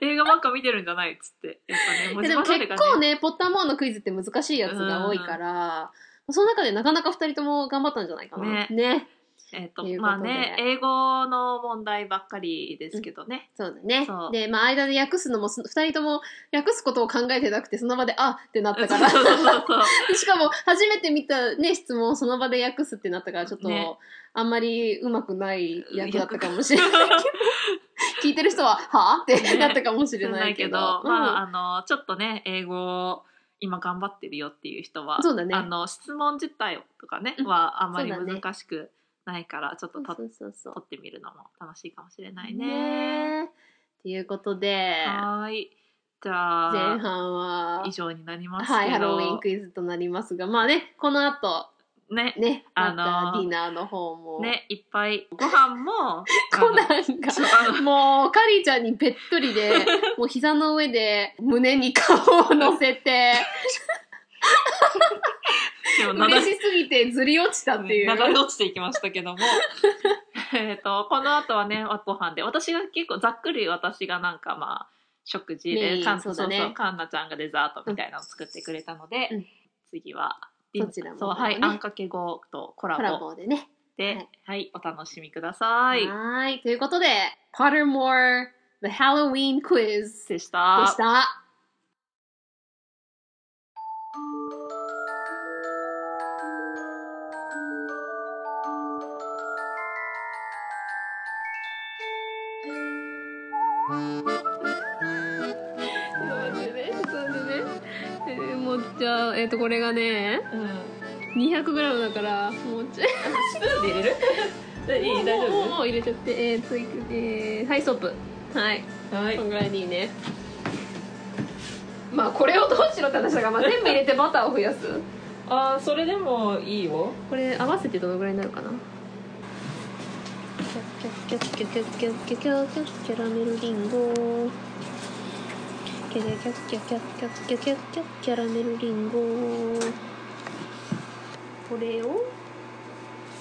映画ばっか見てるんじゃないっつって。やっぱねででも結構ねポッターモアのクイズって難しいやつが多いから、その中でなかなか2人とも頑張ったんじゃないかな。ね。ねえっ、ととまあね英語の問題ばっかりですけどね、そうだね。でまあ間で訳すのも2人とも訳すことを考えてなくてその場で「あっ」ってなったから。しかも初めて見た、ね、質問をその場で訳すってなったからちょっと、ね。あんまりうまくない役だったかもしれないけど。聞いてる人は「はあ?」ってねなったかもしれないけど。まああのちょっとね英語今頑張ってるよっていう人はそうだね。あの質問自体とかね、うんはあんまり難しくないからちょっととそうそうそう。撮ってみるのも楽しいかもしれないね。ねということで。はーい。じゃあ前半は以上になりますけど、はいハロウィンクイズとなりますがまあねこの後ねねあのーディナーの方も、ねいっぱいご飯も コナンがもうカリーちゃんにべっとりで もう膝の上で胸に顔を乗せて でもなだ嬉しすぎてずり落ちたっていう。流れ落ちていきましたけども えっとこの後はねご飯で私が結構ざっくり私がなんかまあ食事でかんそうだねそうそうカンナちゃんがデザートみたいなのを作ってくれたので、うん次はそちらもそうはい、ねあんかけごとコラボコラボでね。で、はい、お楽しみください。はーい。ということで、Pottermore The Halloween Quiz でし。でしたえっ、と、これがね、うん。200g だから、もうちょい。スプーンで入れる？いい大丈もうもう入れちゃって、えー、えー、はい、ストップ。はい。夫はいこんぐらいでいいね。まあ、これをどうしろって話だから、まあ、全部入れてバターを増やす？あーそれでもいいよこれ合わせてどのぐらいになるかな？キャッキャッキャッキャッキャッキャッキャッキャッキャラメルリンゴキャキャキャッキャッキャッキャッキャッキャッキャッキャラメルリンゴこれを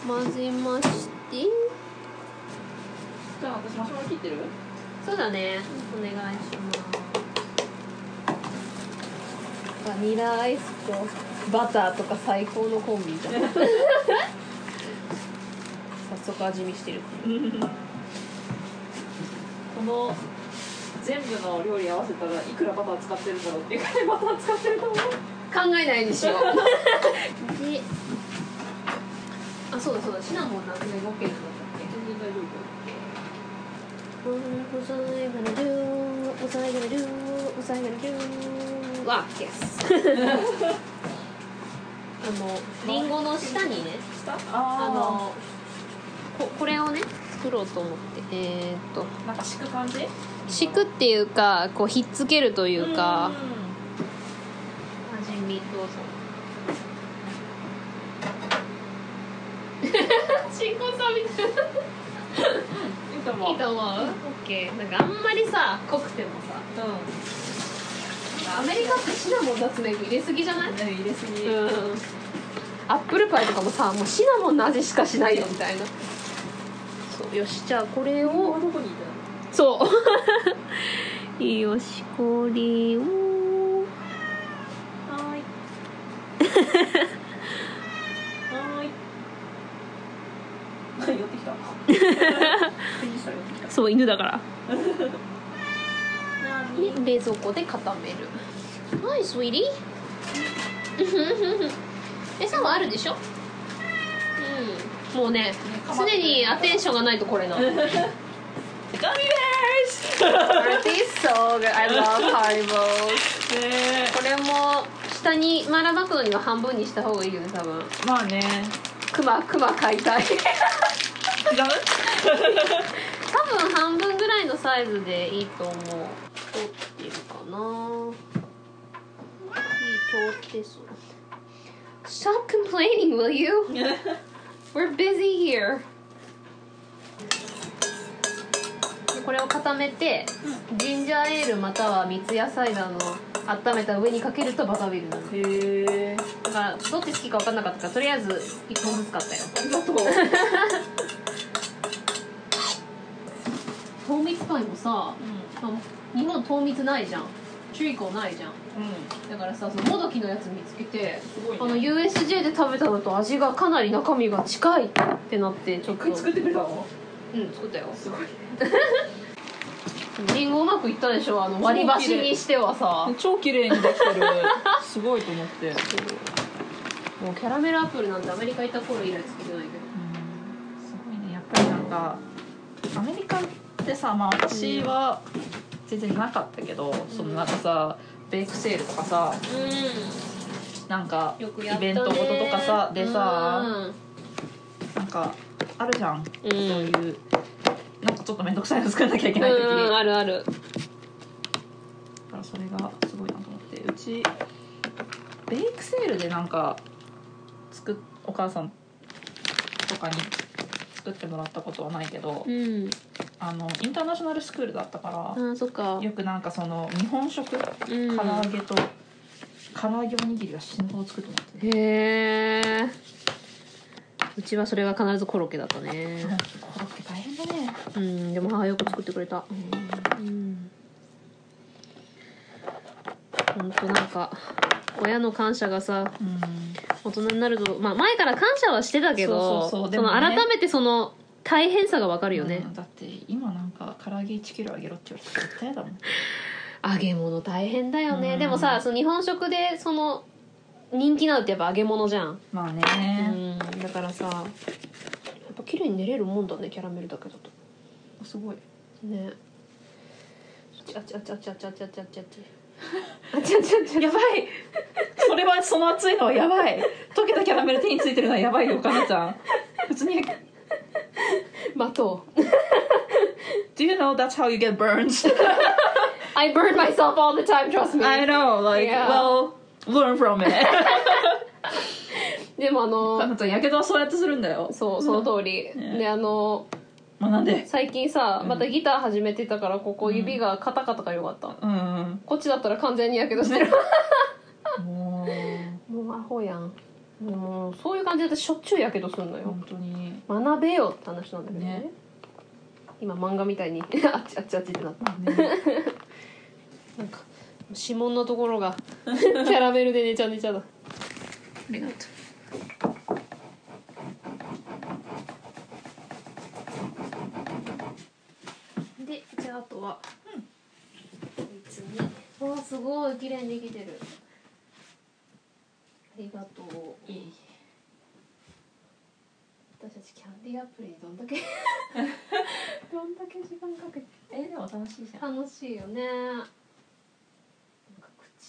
混ぜましてじゃあ私マシュマロ切ってるそうだねお願いしますバニラアイスとバターとか最高のコンビじゃん早速味見してるこの全部の料理合わせたらいくらバター使ってるんだろうっていうくらいバター使ってると思う？考えないにしようで あそうだそうだシナモンなんて OK なんだったっけ？全然大丈 What was I gonna do? What was I gonna do? What was I gonna do? あ、yes あのリンゴの下にね夫下？ああのここれをね作ろうと思ってえー、っとのなんか敷く感じ？敷くっていうかこうひっつけるというか。ん。味見どうぞ新婚さんみたいいいと思う。いいと思う？オッケー。なんかあんまりさ濃くてもさ。うアメリカってシナモンナツメグ入れすぎじゃない？ん入れすぎ。うん。アップルパイとかもさもうシナモンの味しかしないよみたいな。そうよしじゃあこれをどこにいそう。よしこれを。たはい。はい。寄ってきた。そう犬だから。冷蔵庫で固める。はいスウィーリー餌はあるでしょ？うん。もうね常にアテンションがないとこれなの Gummy bears! Aren't these so good? I love Haribos ねこれも下にマラマクドには半分にした方がいいよね多分えまあねクマクマ買いたい違う多分半分ぐらいのサイズでいいと思う通ってるかな火通ってそう Stop complaining will you? We're busy here でこれを固めてジンジャーエールまたは三ツ矢サイダーの温めた上にかけるとバタービールになる。へえだからどっち好きか分かんなかったからとりあえず1本ずつ買ったよ。ありがと。う糖蜜パイもさ、まあ日本糖蜜ないじゃん。チュリコないじゃん。うん。だからさそのもどきのやつ見つけてね。あの USJ で食べたのと味がかなり中身が近いってなってちょっと。作ってくれたの？うん作ったよ。すごい リンゴうまくいったでしょあの割り箸にしてはさ。超綺麗にできてる。すごいと思って。もうキャラメルアップルなんてアメリカ行った頃以来作ってないけど。すごいね。やっぱりなんかアメリカってさまあ私は全然なかったけど、そのなんかさベイクセールとかさなんかよくやったね。イベントごととかさでさ、うん。なんかあるじゃん、うん。そういうなんかちょっと面倒くさいの作らなきゃいけない時、うんだあるある。からそれがすごいなと思ってうちベイクセールでなんか作っお母さんとかに作ってもらったことはないけど、うん。あのインターナショナルスクールだったから、あそっか。よくなんかその日本食、うん唐揚げと唐揚げおにぎりが死ぬほど作ってもらってねへえうちはそれが必ずコロッケだったね。コロッケ大変だね。うんでも母よく作ってくれた。うん。本当なんか親の感謝がさうん。大人になるとまあ前から感謝はしてたけどそうそうその改めてその大変さがわかるよね。うん、だって今なんか唐揚げ1キロあげろって言われたら絶対やだもん。揚げ物大変だよね、うん。でもさその日本食でその人気なのってやっぱ揚げ物じゃん、まあうね、ん、だからさやっぱ綺麗に練れるもんだねキャラメルだけだと。すごい。ね。ちゃちゃちゃちゃちゃちゃちゃちゃちゃあちゃちゃち。ゃ やばい。それはその熱いのはやばい。溶けたキャラメル手についてるのはやばいよかなちゃん。普通に 待とう。Do you know that's how you get burns? I burn myself all the time trust me. I know like Yeah. well learn from it. でもあのやけどはそうやってするんだよ。そうその通り、ねであの学んで？最近さうんまたギター始めてたからここ指がカタカタがよかった、うんこっちだったら完全にやけどしてる。も うもうアホやん。もうそういう感じでしょっちゅうやけどするのよ。本当に。学べよって話なんだけどね。ね。今漫画みたいに。あっちあっちあっちってなった。ねなんか指紋のところが。キャラメルでねちゃねちゃだ。ありがとでじゃああとは、こいつに。わあすごい綺麗にできてる。ありがとう。ういい私たちキャンディーアプリにどんだけ どんだけ時間かけて。えでも楽しいじゃん。楽しいよね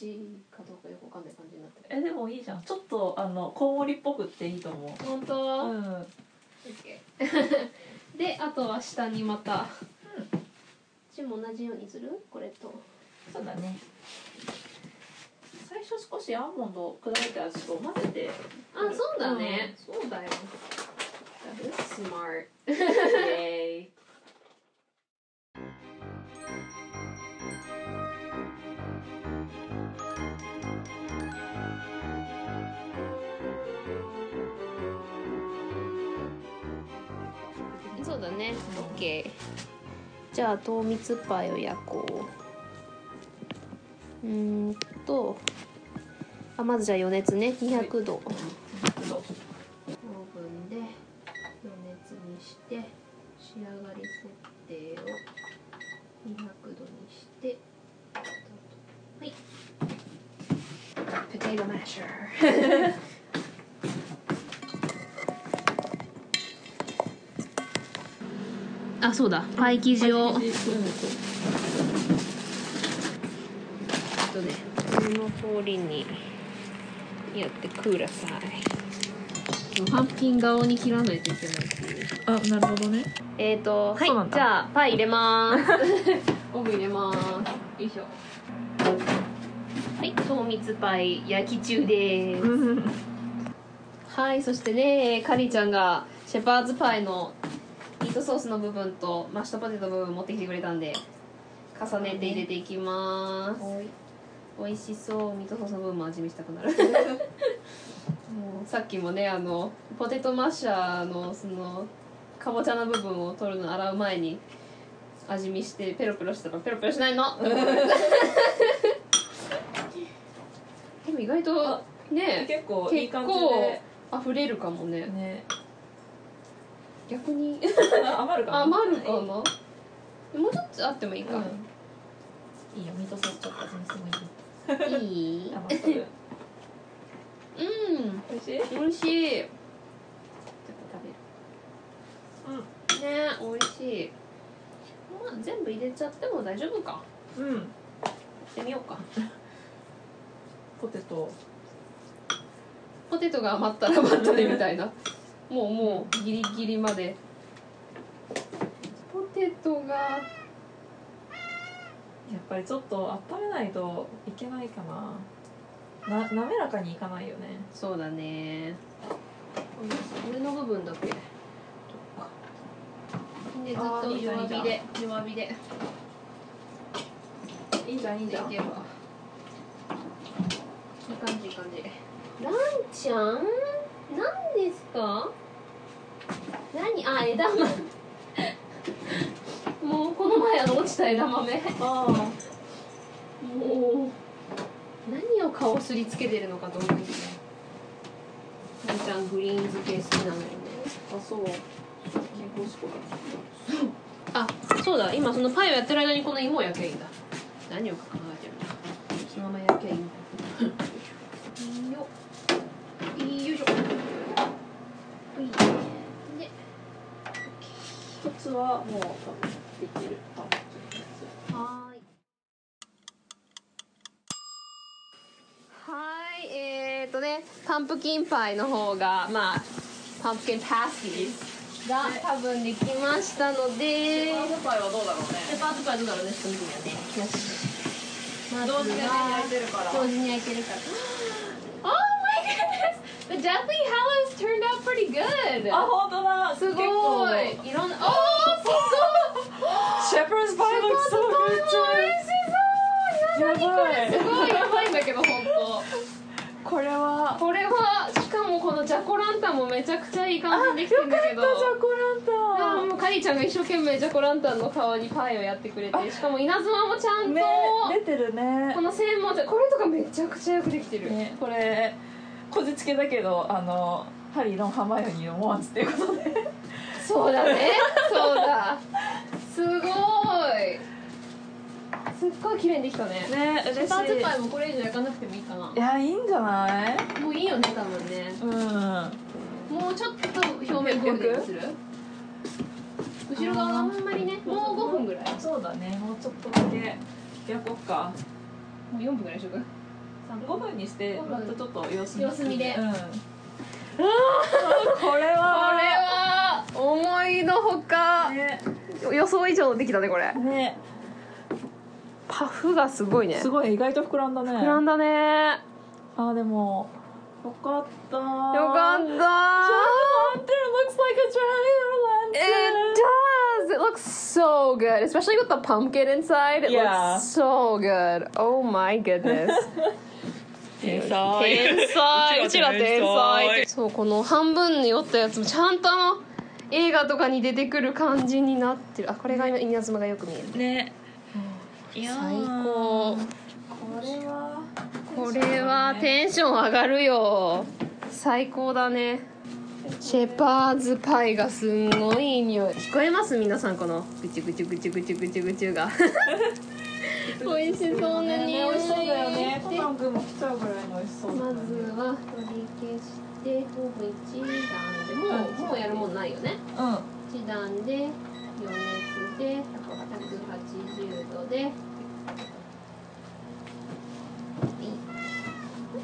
なんかどうかよくわかんない感じになってる。えでもいいじゃん。ちょっとあのコウモリっぽくっていいと思う。本当、うん。オッケー。であとは下にまた、こっちも同じようにする？これと。そうだね。最初少しアーモンド砕いたやつと混ぜて。あそうだね、そうだよ。Smart. イエね。OK じゃあ糖蜜パイを焼こう。うーんとあまずじゃあ余熱ね。200度、オーブンで余熱にして仕上がり設定を200度にしてはい。ポテ あそうだ。パイ生地を。うんえっとねこの通りにやってください。パンプキン顔に切らないといけないっていうあなるほどね。えっ、ー、とはいじゃあパイ入れます。オーブン入れます。よいしょ。はい糖蜜パイ焼き中です。はいそしてねカリちゃんがシェパーズパイのミートソースの部分とマッシュドポテトの部分持ってきてくれたんで重ねて入れていきます。美味しそう。ミートソースの部分も味見したくなる。もう。さっきもねあのポテトマッシャーのそのかぼちゃの部分を取るの洗う前に味見してペロペロしたらペロペロしないの？でも意外とね結構いい結感じ構で溢れるかもね。ね逆に。余るかな余るかなもうちょっとあってもいいか、うん。いいよミートソースちょっと味見してもいいい。い余っとる。うん。美味しい？美味しい。ちょっと食べる。ね美味しい。まあ全部入れちゃっても大丈夫か。うん。うんやってみようか。ポテト。ポテトが余ったら余ったでみたいなもうもうギリギリまで。ポテトがやっぱりちょっと温めないといけないかな。な滑らかにいかないよね。そうだね。上の部分だけ？でずっあと弱火で弱火で。いいじゃんいいじゃん。いけば。いい感じいい感じ。ランちゃん何ですか？何？あ枝豆。もうこの前あの落ちた枝豆。あもう。何を顔すりつけてるのかと思うんですねランちゃんグリーン漬け好きなのよね。ああそう。健康志向だあそうだ。今そのパイをやってる間にこの芋を焼けばいいんだ。何を考えてるそのまま焼けばいいんだよいよいしょほいで一つはもう多分できるあはーい。はいえーとねパンプキンパイの方がまあ pumpkin pasty が多分できましたので。ーパイはどうだろうねパーズパイどうだろうね。ちょっと見てみようねよしまずは同時に焼いてるから。同時に焼いてるから。Oh my goodness! The Deathly Hallows turned out pretty good! あ本当だ。すごいいろんなおーすごいシェパーズパイ looks so 美味し good そうややばいすごいやばいんだけど本これは。当これはしかもこのジャコランタンもめちゃくちゃいい感じにできてるんだけど。よかったじゃあコランタン。あもうカリーちゃんが一生懸命ジャコランタンの顔にパイをやってくれて しかも稲妻もちゃんと、ね出てるね。この線もこれとかめちゃくちゃよくできてる、ねこれこじつけだけどあのハリーのハマヨニーのモアンツっていうことで。そうだね。そうだ。すごいすっごい綺麗にできたね。ね嬉しい。パーズパイもこれ以上焼かなくてもいいかな。いやいいんじゃない？もういいよね多分ねうん。もうちょっと表面ゴールデンにする？後ろ側があんまりねもう5分ぐらい？そうだね。もうちょっとだけ焼こっか。もう4分ぐらいにしとく？5分にしてまたちょっと様子見様子見で。うん。こ これれはは。思いのほか。ね。予想以上できたねこれ。ねパフがすごいね。すごい意外と膨らんだね。膨らんだね。あーでもよかった。よよかった。looks like a giant It does. It looks so good, especially with the pumpkin inside. It Yeah. looks so good. Oh my goodness. 天才天才うちが天才。才そうこの半分に折ったやつもちゃんとあの映画とかに出てくる感じになってる。あこれが稲妻がよく見える。ね。いや最高。これはこれはテンション上がるよ。最高だね。シェパーズパイがすんごいいい匂い。聞こえます？皆さんこのぐちゅぐちゅぐちゅぐちゅぐちゅぐちゅが。美味しそうなね匂い美味しそうだよねコでナン君も来ちゃうぐらいの美味しそうだまずは取り消してオーブン1段でもうもうやる。もんないよねうん1段で余熱で180度で。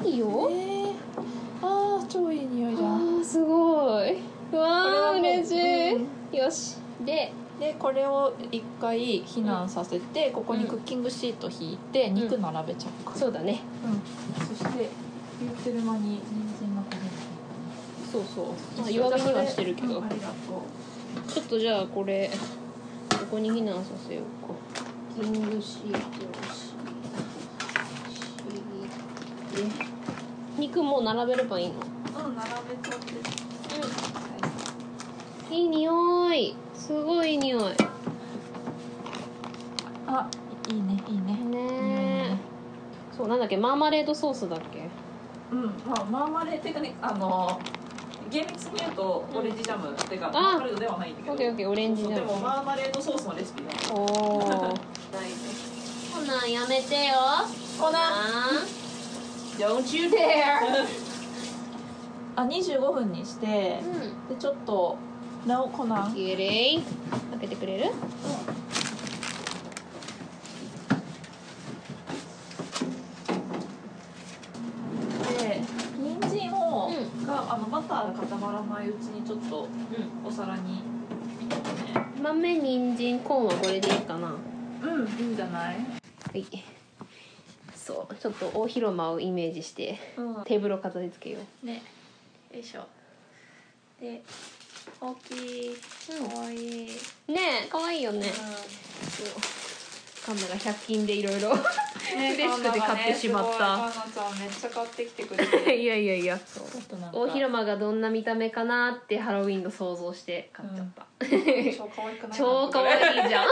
いい。よ。えー、あー超いい匂いじゃんすごい。わはもうー嬉しい、よし。ででこれを一回避難させて、ここにクッキングシート引いて肉並べちゃうか、そうだね。うん、そして言ってる間に人参が焦げるそうそう。まあ弱火にはしてるけど、うんありがとう。ちょっとじゃあこれここに避難させようかキングシートをし敷いて肉もう並べればいいの？うん並べちゃっていい匂い。すごいいい匂い。あいいねいいね。ねえ。そうなんだっけ？マーマレードソースだっけ？うんまあマーマレーっていうかねあの厳密に言うとオレンジジャムっていうかあマーマレードではないんだけどオッケーオッケーオレンジジャム。でもマーマレードソースのレシピだ。おお 大事ほなやめてよ。コナンあ。Don't you dare. あ25分にしてうん。でちょっとなおコナンきれい開けてくれる？で人参を、うがあのバターが固まらないうちにちょっとお皿にね。豆人参コーンはこれでいいかな。はうんいいんじゃない？い。そうちょっと大広間をイメージしてうん。テーブルを飾り付けよう。ね。よいしょ。で大きい。かわいい、ねえ可愛いよねカンナが100均でいろいろね嬉しくて買ってしまった。カンナちゃんめっちゃ買ってきてくれて いやいやいや。ちょっとなんか。大広間がどんな見た目かなってハロウィンの想像して買っちゃった、超可愛くない？超可愛いじゃ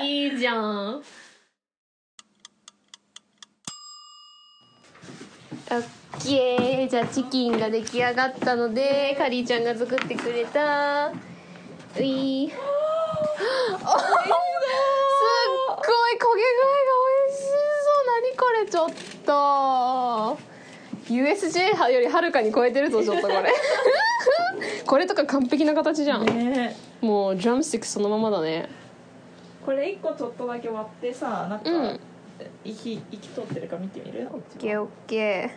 ん。いいじゃん。オッケー。じゃあチキンが出来上がったのでカリーちゃんが作ってくれた。ういすっごい焦げ具合が美味しそう。何これちょっと。USJ よりはるかに超えてるぞちょっとこれ。これとか完璧な形じゃん、ねもうドラムスティックそのままだね。これ一個ちょっとだけ割ってさなんか、うん。息息通ってるか見てみる？オッケーオッケ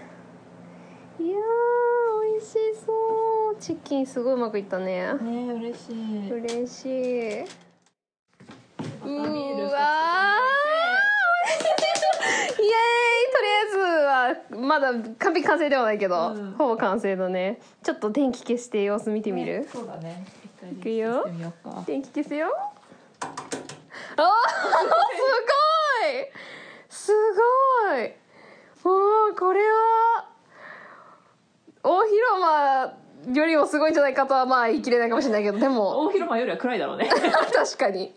ー。いやー美味しそう。チキンすごいうまくいったね。ね嬉しい。嬉しいうわーイエーイとりあえずはまだ完璧完成ではないけど、うん。ほぼ完成だね。ちょっと電気消して様子見てみる、ねそうだね。いくよ。してみようか。電気消すよ。あーすごい！すごい！おーこれは大広間よりもすごいんじゃないかとはまあ言い切れないかもしれないけどでも。大広間よりは暗いだろうね。確かに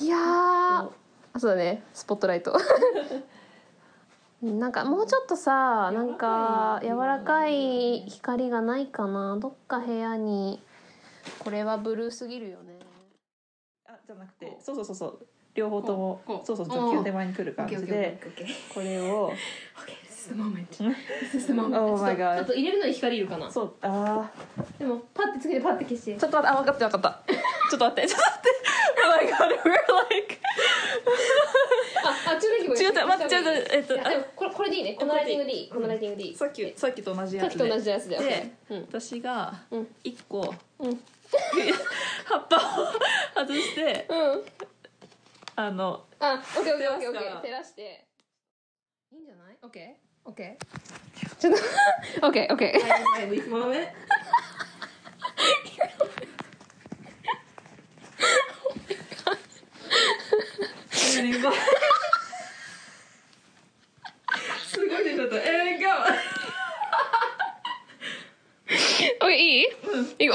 いやー。あそうだね。スポットライト。なんかもうちょっとさなんか柔らかい光がないかな。どっか部屋に。これはブルーすぎるよね。あじゃなくてそうそうそうそう。両方ともこうそうそう女給手前に来る感じでこれをスモーメント Oh my god ちょっと入れるのに光いるかな。そうあでもパッてつけてパッて消して。ーちょっと待ってあ分かった分かった。ちょっと待って ちょっと待って。Oh my god we're like ああ中電気違う違う待って違う違うえっといやでもこれこれでいいね。このライティングでいい。このライティングでいい。さっきさっきと同じさっきと同じやつでで OK うん。私がうん。一個うん。葉っぱを外してうん。あのあ、オッケーオッケーオッケーオッケー。照らして。いいんじゃない？オッケー。オッケー。ちょっと、オッケーオッケー。I leave moment 何がすごい出ちゃったえー、がオッケーいい？いいお、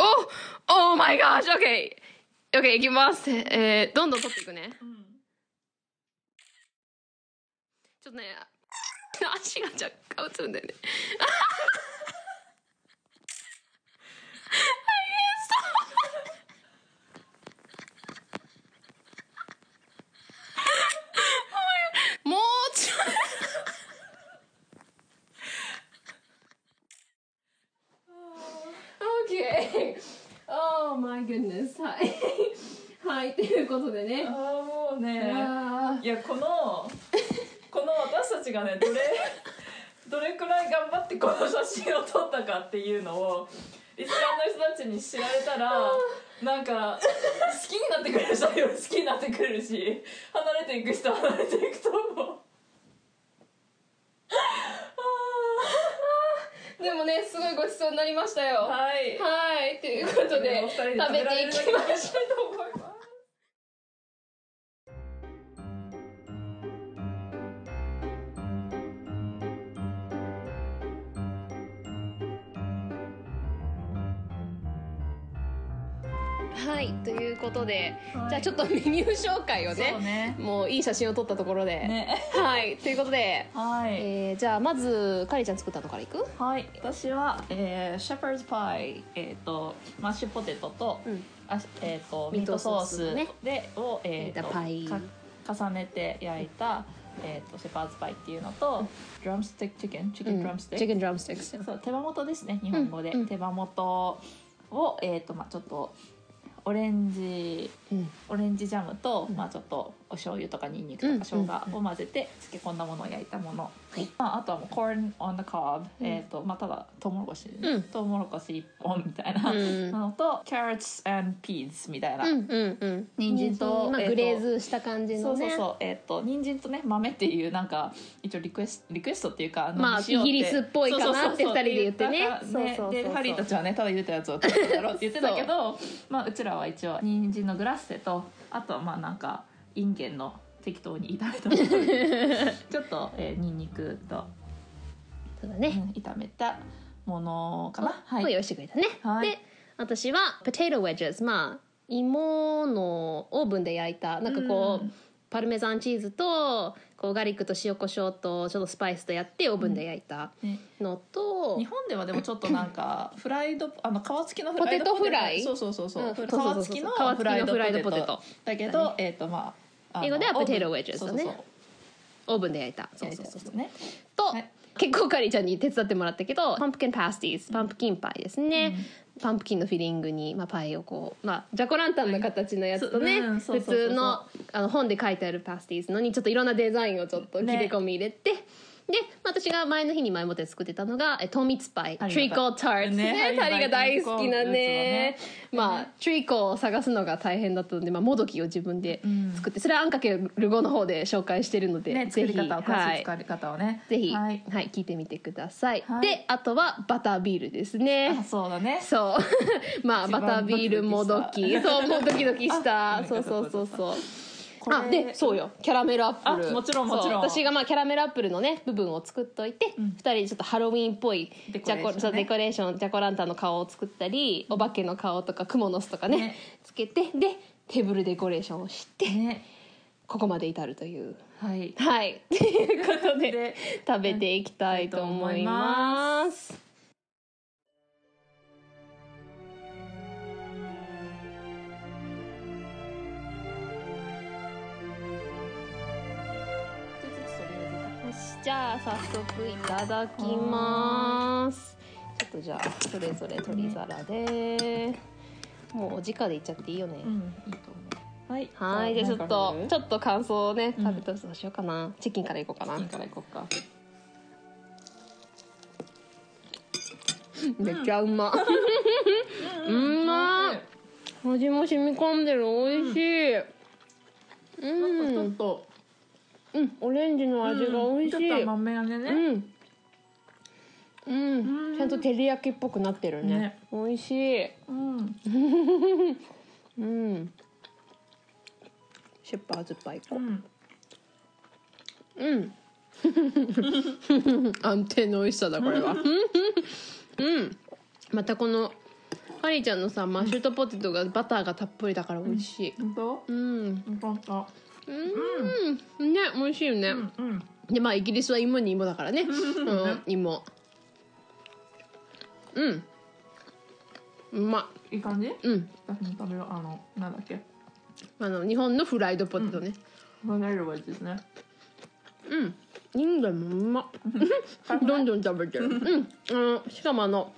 Oh my gosh! OK! OK, いきます。えー、どんどん取っていくね。ちょっとね、足が若干映るんだよね。もうちょい。OK! Oh my goodness! はい。はい、ということでね。ああもうねあいやこのこの私たちがねどれ どれくらい頑張ってこの写真を撮ったかっていうのをリスナーの人たちに知られたらなんか好きになってくれる人は好きになってくれるし離れていく人は離れていくと思う。ーでもね、すごいごちそうになりましたよ。ははい。ということで、食べていきましょう。と思います。はい、ということで、はい。じゃあちょっとメニュー紹介をねね。もういい写真を撮ったところで、ね。はいということで、はい。えーじゃあまずかりちゃん作ったのからいく？はい、私は、えー、シェパーズパイ、えっ、とマッシュポテトと、うん。あえっ、とミートミートソーススね。でをえっ、とパイ。か重ねて焼いた、えっ、とシェパーズパイっていうのと、 drumstick chicken chicken drumstick、chicken drumsticks そう手羽元ですね日本語で、うん。うん。手羽元をえっ、とまあちょっとオレンジうん。オレンジジャムと、うん。まあちょっとお醤油とかニンニクうんとか生姜を混ぜて漬け込んだものを焼いたもの、はい。まあ、あとはもう corn on the cob、うん。えっ、とまあただトウモロコシ、うん。トウモロコシ一本みたいなうんのと、carrots and peas みたいな、うんうんうん。人参とまあ、グレーズした感じのね。そうそうそう。えっ、と人参とね豆っていうなんか一応リクエストリクエストっていうかまあイギリスっぽいかなってそうそうそうそう。二人で言ってね。言ったからそうそうそうそう。でハリーたちはねただ茹でたやつを食べただろうって言ってたけどまあうちらは一応人参のグラッセとあとはまあなんかインゲンの適当に炒めたものでちょっと、えー、ニンニクと、うんそうだね、炒めたものかな。を用意してくれたね、はい。で私はポテトウェッジェスまあ芋のオーブンで焼いたなんかこう、うん。パルメザンチーズとこうガーリックと塩コショウとちょっとスパイスとやってオーブンで焼いたねのと、日本ではでもちょっとなんか フライドあの皮付きのフライドポテト。フライ？そうそうそうそう、うん皮付きのフライドポテト。ポテトだけど、えっ、とまあ英語ではオーブン。potato wedges だね。そうそうそう。オーブンで焼いた。そうそうそうねと、はい。結構カリーちゃんに手伝ってもらったけど pumpkin pasties パンプキンパイですね、パンプキンのフィリングに、まあ、パイをこう、まあ、ジャコランタンの形のやつとね、はい。うんそう普通のあの本で書いてあるパスティーズのにちょっといろんなデザインをちょっと切り込み入れて、で私が前の日に前もって作ってたのがえトミツパイ。トリコが。タルトねねタリが大好きなね。物まあトリコを探すのが大変だったので、まあ、もどきを自分でうん。作って、それはあんかける5の方で紹介してるので、ね作りぜひ方を詳はい作り方をね、ぜひ、ははいい、聞いてみてください。はい。で、あとはバタービールですね。あ。そうだね。そう。まあ、バタービールもどき。そう、もうドキドキした。あ そうそうそうそう。あ、で、そうよ。キャラメルアップル。あもちろんもちろん私がまあ、キャラメルアップルのね、部分を作っといて、二、ん人でちょっとハロウィンっぽいデコレーションねデコレーション、ジャコランタンの顔を作ったり、お化けの顔とか、クモの巣とかね、ねつけて、で、テーブルデコレーションをして、ねここまで至るという。はいはい。ということでで、食べていきたいと思います。じゃあ早速いただきます。ちょっとじゃあそれぞれ取り皿で、もうお直でいっちゃっていいよね。うんいいと思う。はい。はい、でちょっとちょっと感想をねうん食べとどうしようかな。チキンからいこうかな。チキンからいこうか。めっちゃうま。うまっ。味も染み込んでる。美味しい。うなんかちょっん。とうん、オレンジの味が美味しい。ちょっと甘めやねうん。うん、ちゃんと照り焼きっぽくなってるね。ね美味しい。うんうん。シェパーズパイコ。うんうん。安定の美味しさだこれは。うん。またこのハリーちゃんのさマッシュドポテトがバターがたっぷりだから美味しい本当？うん本当本当うん。ね美味しいよね、うんうん。でまあイギリスは芋に芋だからね。うん芋。うん。うま。いい感じ？うん。私も食べようあのなんだっけ？あの日本のフライドポテトね。バナナ味ですね。うん。インドもうまっ。どんどん食べてる。うん。あのしかもあの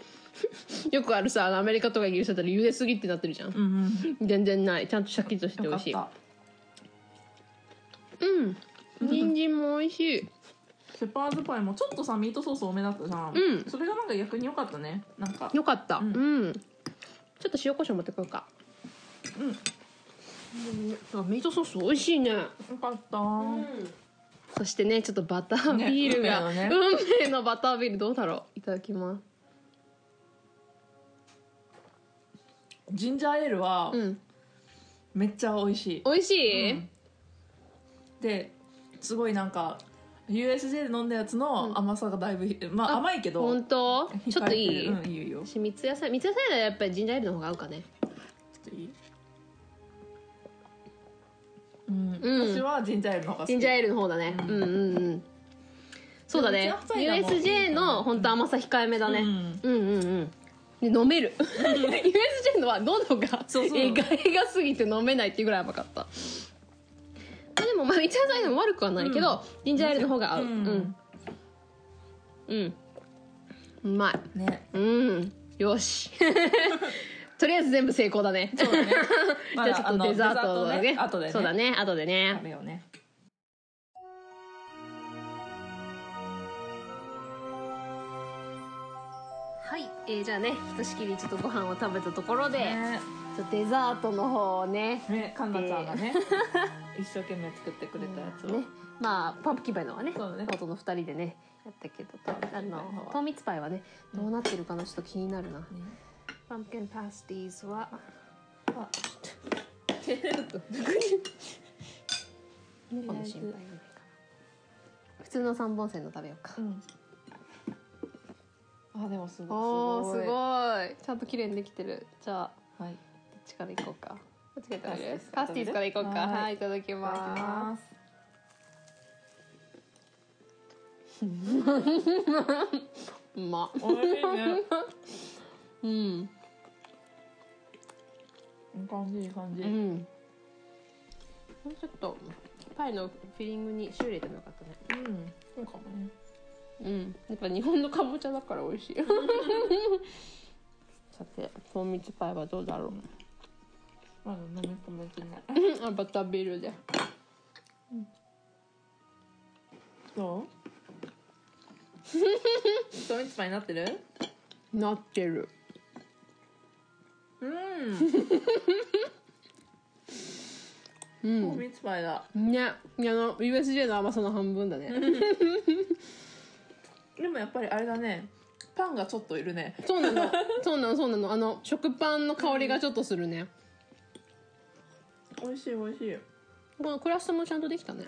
よくあるさアメリカとかイギリスだったら茹ですぎってなってるじゃん。うんうん。全然ない。ちゃんとシャキッとして美味しいうん。人参も美味しい。ペッパーズパイもちょっとさミートソース多めだったじゃん、うん。それがなんか逆に良かったね。なんか。よかった。う、うん。んちょっと塩コショウ持ってこようか。うん。あミートソース美味しいね。よかった、そしてねちょっとバタービールが、ね。運運命のバタービールどうだろう。いただきます。ジンジャーエールはうん。めっちゃ美味しい、美味しい、うんですごいなんか USJ で飲んだやつの甘さがだいぶ、まああ甘いけど本当？ちょっといい、るうんいいよ。三ツ矢サイダーやっぱりジンジャーエールの方が合うかね。ょっといい？うん、うん。私はジンジャーエールの方が好き。ジンジャーエールの方だね、うん。うん、うんうん。そうだね。USJ の本当甘さ控えめだね、うんうんうん。うんで飲める。USJ のは喉がそうそう。えがえがすぎて飲めないっていうぐらい甘かったあでもまあ三ツ矢サイダーも悪くはないけど、ジンジャーエールの方が合う。ううん。んうん。うまい。ね。うん。よし。とりあえず全部成功だね。そうだね。じゃあちょっとデザートだね。あとでね。そうだね。後で食ねべようねえーじゃあねひとしきりちょっとご飯を食べたところで、ね。ちょっとデザートの方をねねかんなちゃんがね、一生懸命作ってくれたやつを、ね。まあパンプキンパイのはねそうだね。元の2人でねやったけどとあの糖蜜パイはねどうなってるかなちょっと気になるな、ね pumpkin pasties はあ 猫の心配？がないかな普通の3本線の食べようか。うんあでもすごい。すいごい。ちゃんと綺麗にできてる。じゃあはい。いどっちから行こうか。間違えた pasties pasties から行こうか。はい。はいいただきまます。す うまっ。おいしいね。うん。いい感じいい感じ、うん。もうちょっとパイのフィリングに塩入れてもよかったね。うん。そうかもねうん。やっぱ日本のかぼちゃだから美味しい。さて糖蜜パイはどうだろう？まだ飲み込めてない。あバタービールで。どう？ストレッチパイになってる？なってる。うん。うん。ミツパイだ。ね。あの USJ の甘さの半分だね でもやっぱりあれだね。パンがちょっといるね。そうなの。そうなのそうなの。あの食パンの香りがちょっとするね。美味しい美味しい。このクラストもちゃんとできたね。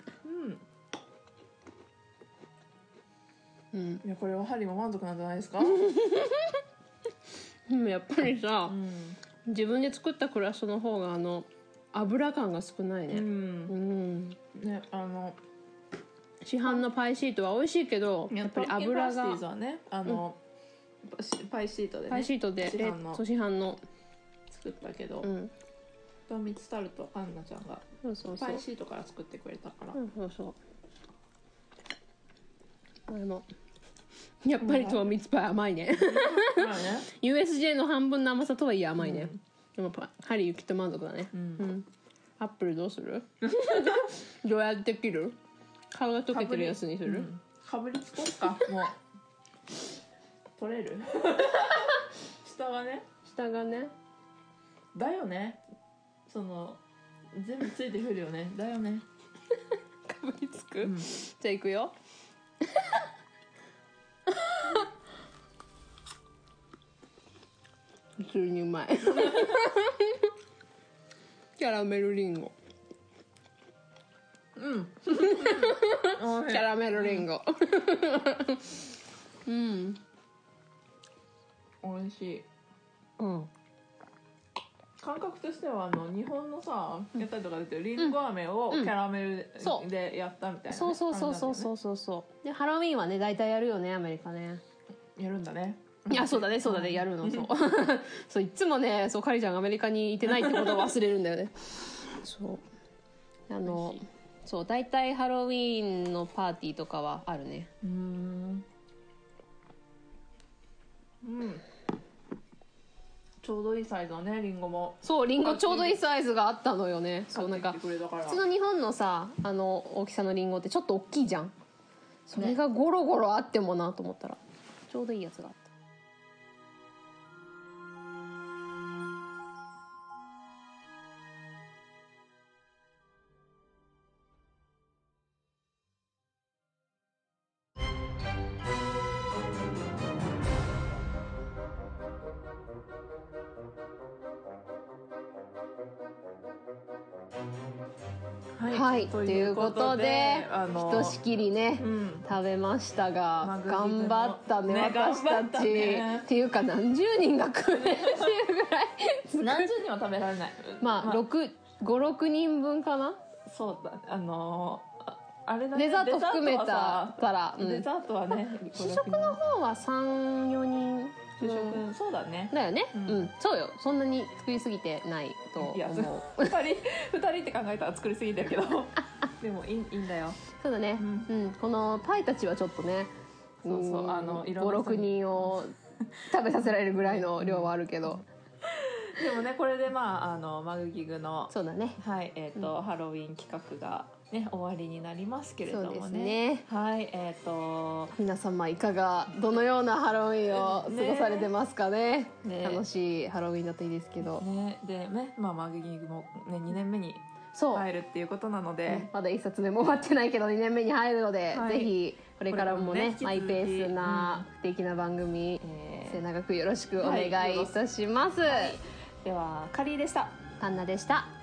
うん。うん。いやこれはハリーも満足なんじゃないですか？でもやっぱりさ、うん。自分で作ったクラストの方があの油感が少ないね。うん。うん、ねあの市販のパイシートは美味しいけどやっぱり油があの、パイシートでねパイシートで市販の。市販の。作ったけど、うん。とみつタルトアンナちゃんが。そうそうパイシートから作ってくれたから、うんそうそう。でもやっぱり糖蜜パイ甘いね。USJ の半分の甘さとはいえ甘いね、うん。でもパハリーきっと満足だね。うん。うん。アップルどうする？どうやって切る？皮が溶けてるやつにする、うん。かぶりつこっか。もう。取れる？下はね。下がね。だよね。その全部ついてくるよね。だよね。かぶりつく、うん。じゃあいくよ。普通にうまい。キャラメルリンゴうん。キャラメルリンゴ。うん。美味しい。うん。感覚としてはあの日本のさやったりとか出てるりんご飴をキャラメルでやったみたいなね、そうそうそうそう。そうそうそう。でハロウィンはね大体やるよねアメリカね。やるんだね。いやそうだねそうだね。やるの。そう。そういつもねそうカリちゃんがアメリカにいてないってことを忘れるんだよね。そう。あのそう大体ハロウィーンのパーティーとかはあるね。うん。うんちょうどいいサイズのねりんごも。そうリンゴちょうどいいサイズがあったのよね。そうなんか普通の日本のさあの大きさのリンゴってちょっと大きいじゃん。それがゴロゴロあってもなと思ったら。ちょうどいいやつがあったということでひとしきりね、うん。食べましたが頑張ったねね私たち、ね。っていうか何十人が食うねっていうぐらい。何十人は食べられない。まあ、56人分かな？そうだあのーああれだデザート含めたデザートはさら、うん。デザートはね試食の方は34人主食、分そうだね。だよね、ううん。んそうよ。そんなに作りすぎてないと思いやう二人二人って考えたら作りすぎてるけど。でもいいいいんだよ。そうだね、ううん。んこのパイたちはちょっとねそうそうんあのいろんな人56に人を 食べさせられるぐらいの量はあるけど。でもねこれでまああのマグギグのそうだね。はいえっ、と、ハロウィン企画がね終わりになりますけれどもね。そうですね。はいえっ、と皆様いかがどのようなハロウィンを過ごされてますかね。ね。楽しいハロウィンだといいですけど、ね。でねまあマグギグもね2年目にそう、入るっていうことなので、ねまだ一冊目も終わってないけど2年目に入るので、はい。ぜひこれからもねねマイペースな不定期な番組、えー。末永くよろしくお願いいたします、ではカリーでした。カンナでした